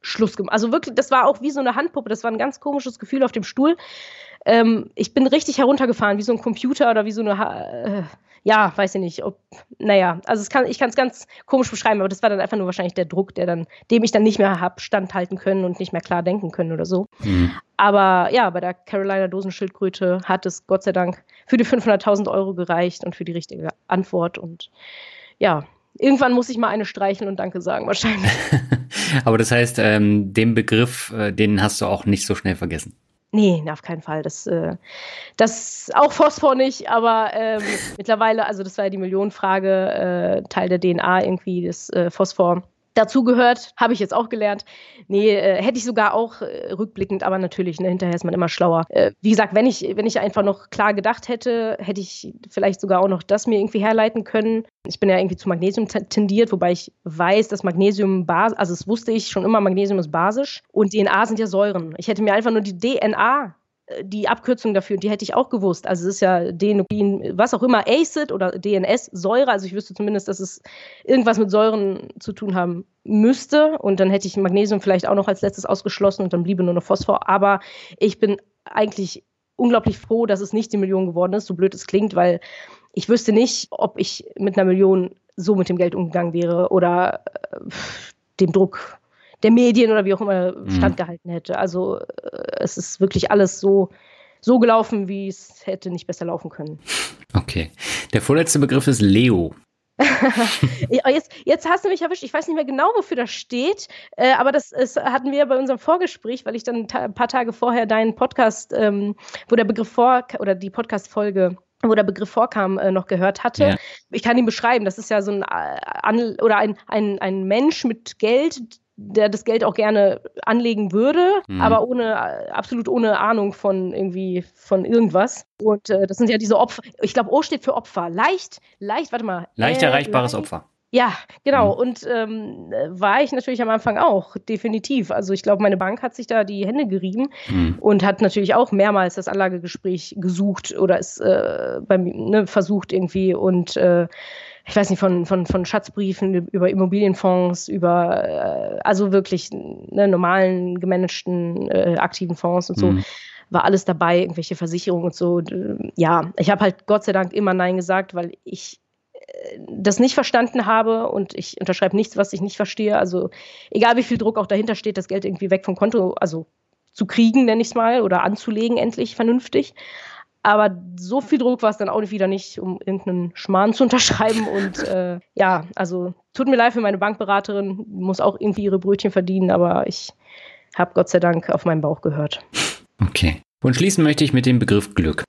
Schluss gemacht. Also wirklich, das war auch wie so eine Handpuppe. Das war ein ganz komisches Gefühl auf dem Stuhl. Ähm, ich bin richtig heruntergefahren, wie so ein Computer oder wie so eine, ha äh, ja, weiß ich nicht, ob, naja, also kann, ich kann es ganz komisch beschreiben, aber das war dann einfach nur wahrscheinlich der Druck, der dann, dem ich dann nicht mehr habe standhalten können und nicht mehr klar denken können oder so. Mhm. Aber ja, bei der Carolina Dosenschildkröte hat es Gott sei Dank für die 500.000 Euro gereicht und für die richtige Antwort und ja, irgendwann muss ich mal eine streicheln und Danke sagen, wahrscheinlich. <laughs> Aber das heißt, ähm, den Begriff, äh, den hast du auch nicht so schnell vergessen. Nee, auf keinen Fall. Das, äh, das auch Phosphor nicht, aber ähm, <laughs> mittlerweile, also das war ja die Millionenfrage, äh, Teil der DNA irgendwie, das äh, Phosphor dazugehört, habe ich jetzt auch gelernt. Nee, äh, hätte ich sogar auch äh, rückblickend, aber natürlich, ne, hinterher ist man immer schlauer. Äh, wie gesagt, wenn ich, wenn ich einfach noch klar gedacht hätte, hätte ich vielleicht sogar auch noch das mir irgendwie herleiten können. Ich bin ja irgendwie zu Magnesium tendiert, wobei ich weiß, dass Magnesium basisch, also das wusste ich schon immer, Magnesium ist basisch und DNA sind ja Säuren. Ich hätte mir einfach nur die DNA die Abkürzung dafür, die hätte ich auch gewusst. Also es ist ja Denogin, was auch immer, ACID oder DNS, Säure. Also ich wüsste zumindest, dass es irgendwas mit Säuren zu tun haben müsste. Und dann hätte ich Magnesium vielleicht auch noch als letztes ausgeschlossen und dann bliebe nur noch Phosphor. Aber ich bin eigentlich unglaublich froh, dass es nicht die Million geworden ist, so blöd es klingt, weil ich wüsste nicht, ob ich mit einer Million so mit dem Geld umgegangen wäre oder äh, dem Druck der Medien oder wie auch immer mhm. standgehalten hätte. Also äh, es ist wirklich alles so, so gelaufen, wie es hätte nicht besser laufen können. Okay. Der vorletzte Begriff ist Leo. <laughs> jetzt, jetzt hast du mich erwischt. Ich weiß nicht mehr genau, wofür das steht, äh, aber das, das hatten wir bei unserem Vorgespräch, weil ich dann ein paar Tage vorher deinen Podcast, ähm, wo der Begriff vor oder die Podcast-Folge wo der Begriff vorkam, äh, noch gehört hatte. Ja. Ich kann ihn beschreiben. Das ist ja so ein, äh, an, oder ein, ein, ein Mensch mit Geld, der das Geld auch gerne anlegen würde, mhm. aber ohne absolut ohne Ahnung von irgendwie von irgendwas. Und äh, das sind ja diese Opfer. Ich glaube, O steht für Opfer. Leicht, leicht, warte mal. Leicht äh, erreichbares leicht. Opfer. Ja, genau. Mhm. Und ähm, war ich natürlich am Anfang auch, definitiv. Also ich glaube, meine Bank hat sich da die Hände gerieben mhm. und hat natürlich auch mehrmals das Anlagegespräch gesucht oder es äh, beim, ne, versucht irgendwie und äh, ich weiß nicht, von, von, von Schatzbriefen über Immobilienfonds, über äh, also wirklich ne, normalen gemanagten äh, aktiven Fonds und so. Mhm. War alles dabei, irgendwelche Versicherungen und so. Ja, ich habe halt Gott sei Dank immer Nein gesagt, weil ich äh, das nicht verstanden habe und ich unterschreibe nichts, was ich nicht verstehe. Also egal wie viel Druck auch dahinter steht, das Geld irgendwie weg vom Konto, also zu kriegen, nenne ich es mal, oder anzulegen endlich vernünftig. Aber so viel Druck war es dann auch wieder nicht, um irgendeinen Schmarrn zu unterschreiben. Und äh, ja, also tut mir leid für meine Bankberaterin, muss auch irgendwie ihre Brötchen verdienen, aber ich habe Gott sei Dank auf meinen Bauch gehört. Okay. Und schließen möchte ich mit dem Begriff Glück.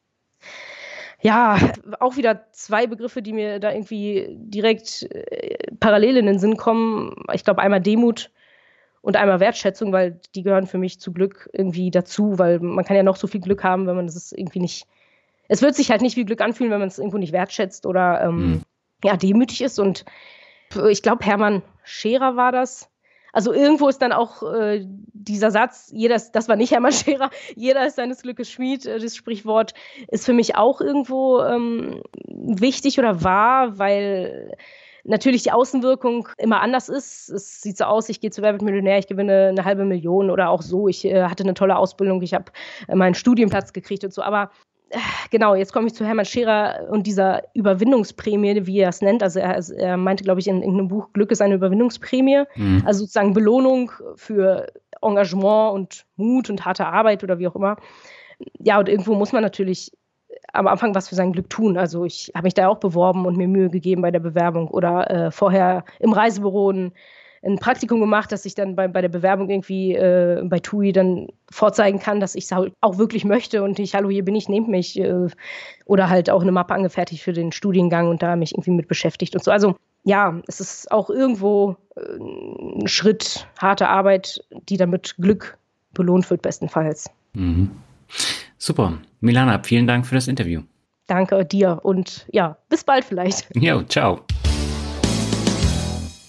Ja, auch wieder zwei Begriffe, die mir da irgendwie direkt äh, parallel in den Sinn kommen. Ich glaube einmal Demut und einmal Wertschätzung, weil die gehören für mich zu Glück irgendwie dazu, weil man kann ja noch so viel Glück haben, wenn man das irgendwie nicht. Es wird sich halt nicht wie Glück anfühlen, wenn man es irgendwo nicht wertschätzt oder ähm, mhm. ja, demütig ist. Und ich glaube, Hermann Scherer war das. Also irgendwo ist dann auch äh, dieser Satz, jeder ist, das war nicht Hermann <laughs> Scherer, jeder ist seines Glückes Schmied, äh, das Sprichwort ist für mich auch irgendwo ähm, wichtig oder wahr, weil natürlich die Außenwirkung immer anders ist. Es sieht so aus, ich gehe zu Wer Millionär, ich gewinne eine halbe Million oder auch so. Ich äh, hatte eine tolle Ausbildung, ich habe äh, meinen Studienplatz gekriegt und so. Aber äh, genau, jetzt komme ich zu Hermann Scherer und dieser Überwindungsprämie, wie er es nennt. Also er, er meinte, glaube ich, in irgendeinem Buch, Glück ist eine Überwindungsprämie. Mhm. Also sozusagen Belohnung für Engagement und Mut und harte Arbeit oder wie auch immer. Ja, und irgendwo muss man natürlich am Anfang was für sein Glück tun. Also ich habe mich da auch beworben und mir Mühe gegeben bei der Bewerbung oder äh, vorher im Reisebüro ein, ein, Praktikum gemacht, dass ich dann bei, bei der Bewerbung irgendwie äh, bei TUI dann vorzeigen kann, dass ich es halt auch wirklich möchte und nicht, hallo, hier bin ich, nehmt mich. Äh, oder halt auch eine Mappe angefertigt für den Studiengang und da mich irgendwie mit beschäftigt und so. Also ja, es ist auch irgendwo äh, ein Schritt, harte Arbeit, die damit Glück belohnt wird, bestenfalls. Mhm. Super. Milana, vielen Dank für das Interview. Danke dir und ja, bis bald vielleicht. Jo, ciao.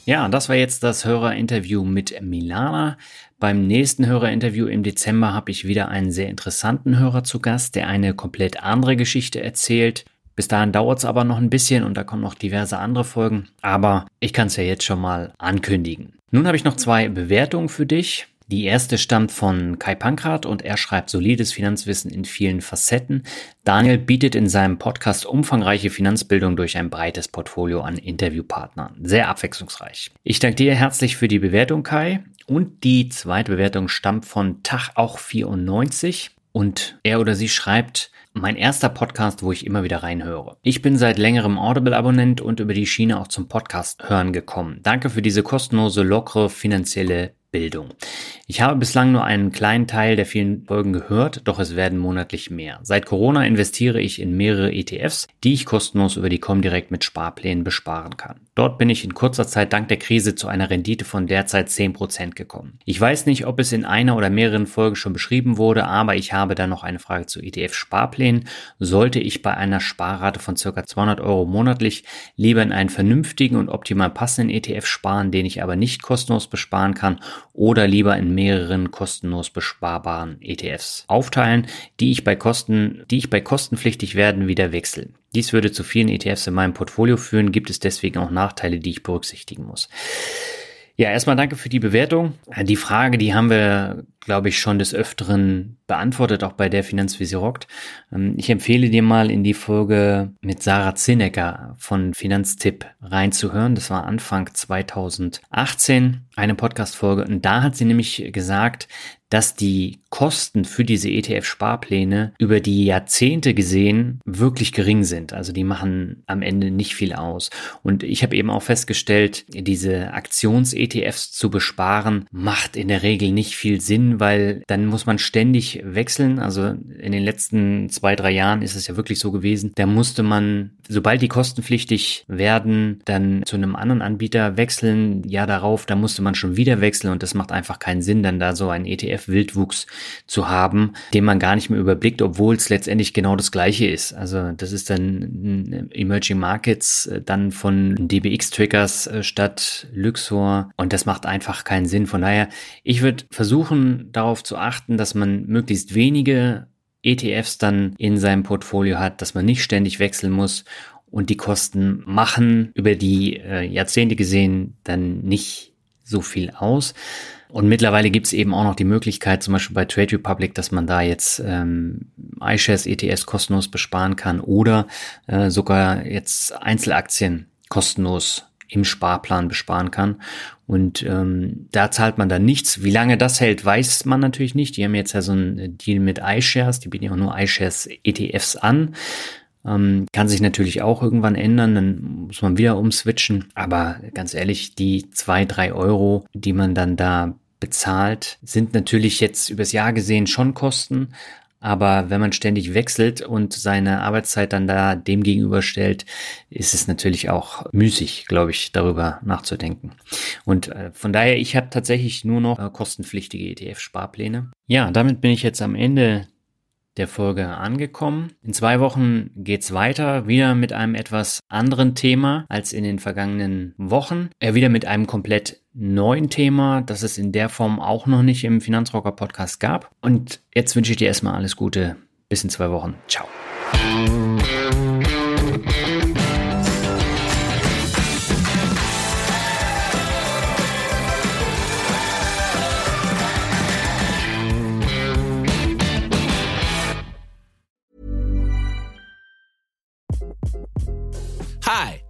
Ja, das war jetzt das Hörerinterview mit Milana. Beim nächsten Hörerinterview im Dezember habe ich wieder einen sehr interessanten Hörer zu Gast, der eine komplett andere Geschichte erzählt. Bis dahin dauert es aber noch ein bisschen und da kommen noch diverse andere Folgen. Aber ich kann es ja jetzt schon mal ankündigen. Nun habe ich noch zwei Bewertungen für dich. Die erste stammt von Kai Pankrat und er schreibt solides Finanzwissen in vielen Facetten. Daniel bietet in seinem Podcast umfangreiche Finanzbildung durch ein breites Portfolio an Interviewpartnern. Sehr abwechslungsreich. Ich danke dir herzlich für die Bewertung, Kai. Und die zweite Bewertung stammt von Tag auch 94 und er oder sie schreibt, mein erster Podcast, wo ich immer wieder reinhöre. Ich bin seit längerem Audible-Abonnent und über die Schiene auch zum Podcast hören gekommen. Danke für diese kostenlose, lockere finanzielle Bildung. Ich habe bislang nur einen kleinen Teil der vielen Folgen gehört, doch es werden monatlich mehr. Seit Corona investiere ich in mehrere ETFs, die ich kostenlos über die Comdirect mit Sparplänen besparen kann. Dort bin ich in kurzer Zeit dank der Krise zu einer Rendite von derzeit 10% gekommen. Ich weiß nicht, ob es in einer oder mehreren Folgen schon beschrieben wurde, aber ich habe da noch eine Frage zu ETF-Sparplänen. Sollte ich bei einer Sparrate von ca. 200 Euro monatlich lieber in einen vernünftigen und optimal passenden ETF sparen, den ich aber nicht kostenlos besparen kann, oder lieber in mehreren kostenlos besparbaren ETFs aufteilen, die ich bei Kosten, die ich bei kostenpflichtig werden wieder wechseln. Dies würde zu vielen ETFs in meinem Portfolio führen, gibt es deswegen auch Nachteile, die ich berücksichtigen muss. Ja, erstmal danke für die Bewertung. Die Frage, die haben wir, glaube ich, schon des Öfteren beantwortet, auch bei der Finanzvisi rockt. Ähm, ich empfehle dir mal in die Folge mit Sarah Zinnecker von Finanztipp reinzuhören. Das war Anfang 2018 eine Podcast-Folge. Und da hat sie nämlich gesagt, dass die Kosten für diese ETF-Sparpläne über die Jahrzehnte gesehen wirklich gering sind. Also die machen am Ende nicht viel aus. Und ich habe eben auch festgestellt, diese Aktions-ETFs zu besparen, macht in der Regel nicht viel Sinn, weil dann muss man ständig wechseln. Also in den letzten zwei, drei Jahren ist es ja wirklich so gewesen. Da musste man, sobald die kostenpflichtig werden, dann zu einem anderen Anbieter wechseln. Ja, darauf, da musste man schon wieder wechseln und das macht einfach keinen Sinn, dann da so ein ETF-Wildwuchs zu haben, den man gar nicht mehr überblickt, obwohl es letztendlich genau das gleiche ist. Also das ist dann Emerging Markets äh, dann von DBX-Triggers äh, statt Luxor und das macht einfach keinen Sinn. Von daher, ich würde versuchen darauf zu achten, dass man möglichst wenige ETFs dann in seinem Portfolio hat, dass man nicht ständig wechseln muss und die Kosten machen über die äh, Jahrzehnte gesehen dann nicht so viel aus. Und mittlerweile gibt es eben auch noch die Möglichkeit, zum Beispiel bei Trade Republic, dass man da jetzt ähm, iShares ETS kostenlos besparen kann oder äh, sogar jetzt Einzelaktien kostenlos im Sparplan besparen kann. Und ähm, da zahlt man dann nichts. Wie lange das hält, weiß man natürlich nicht. Die haben jetzt ja so einen Deal mit iShares, die bieten ja auch nur iShares ETFs an. Ähm, kann sich natürlich auch irgendwann ändern, dann muss man wieder umswitchen. Aber ganz ehrlich, die zwei, drei Euro, die man dann da bezahlt, sind natürlich jetzt übers Jahr gesehen schon Kosten. Aber wenn man ständig wechselt und seine Arbeitszeit dann da dem gegenüberstellt, ist es natürlich auch müßig, glaube ich, darüber nachzudenken. Und äh, von daher, ich habe tatsächlich nur noch äh, kostenpflichtige ETF-Sparpläne. Ja, damit bin ich jetzt am Ende der Folge angekommen. In zwei Wochen geht's weiter, wieder mit einem etwas anderen Thema als in den vergangenen Wochen. Äh, wieder mit einem komplett neuen Thema, das es in der Form auch noch nicht im Finanzrocker Podcast gab. Und jetzt wünsche ich dir erstmal alles Gute. Bis in zwei Wochen. Ciao.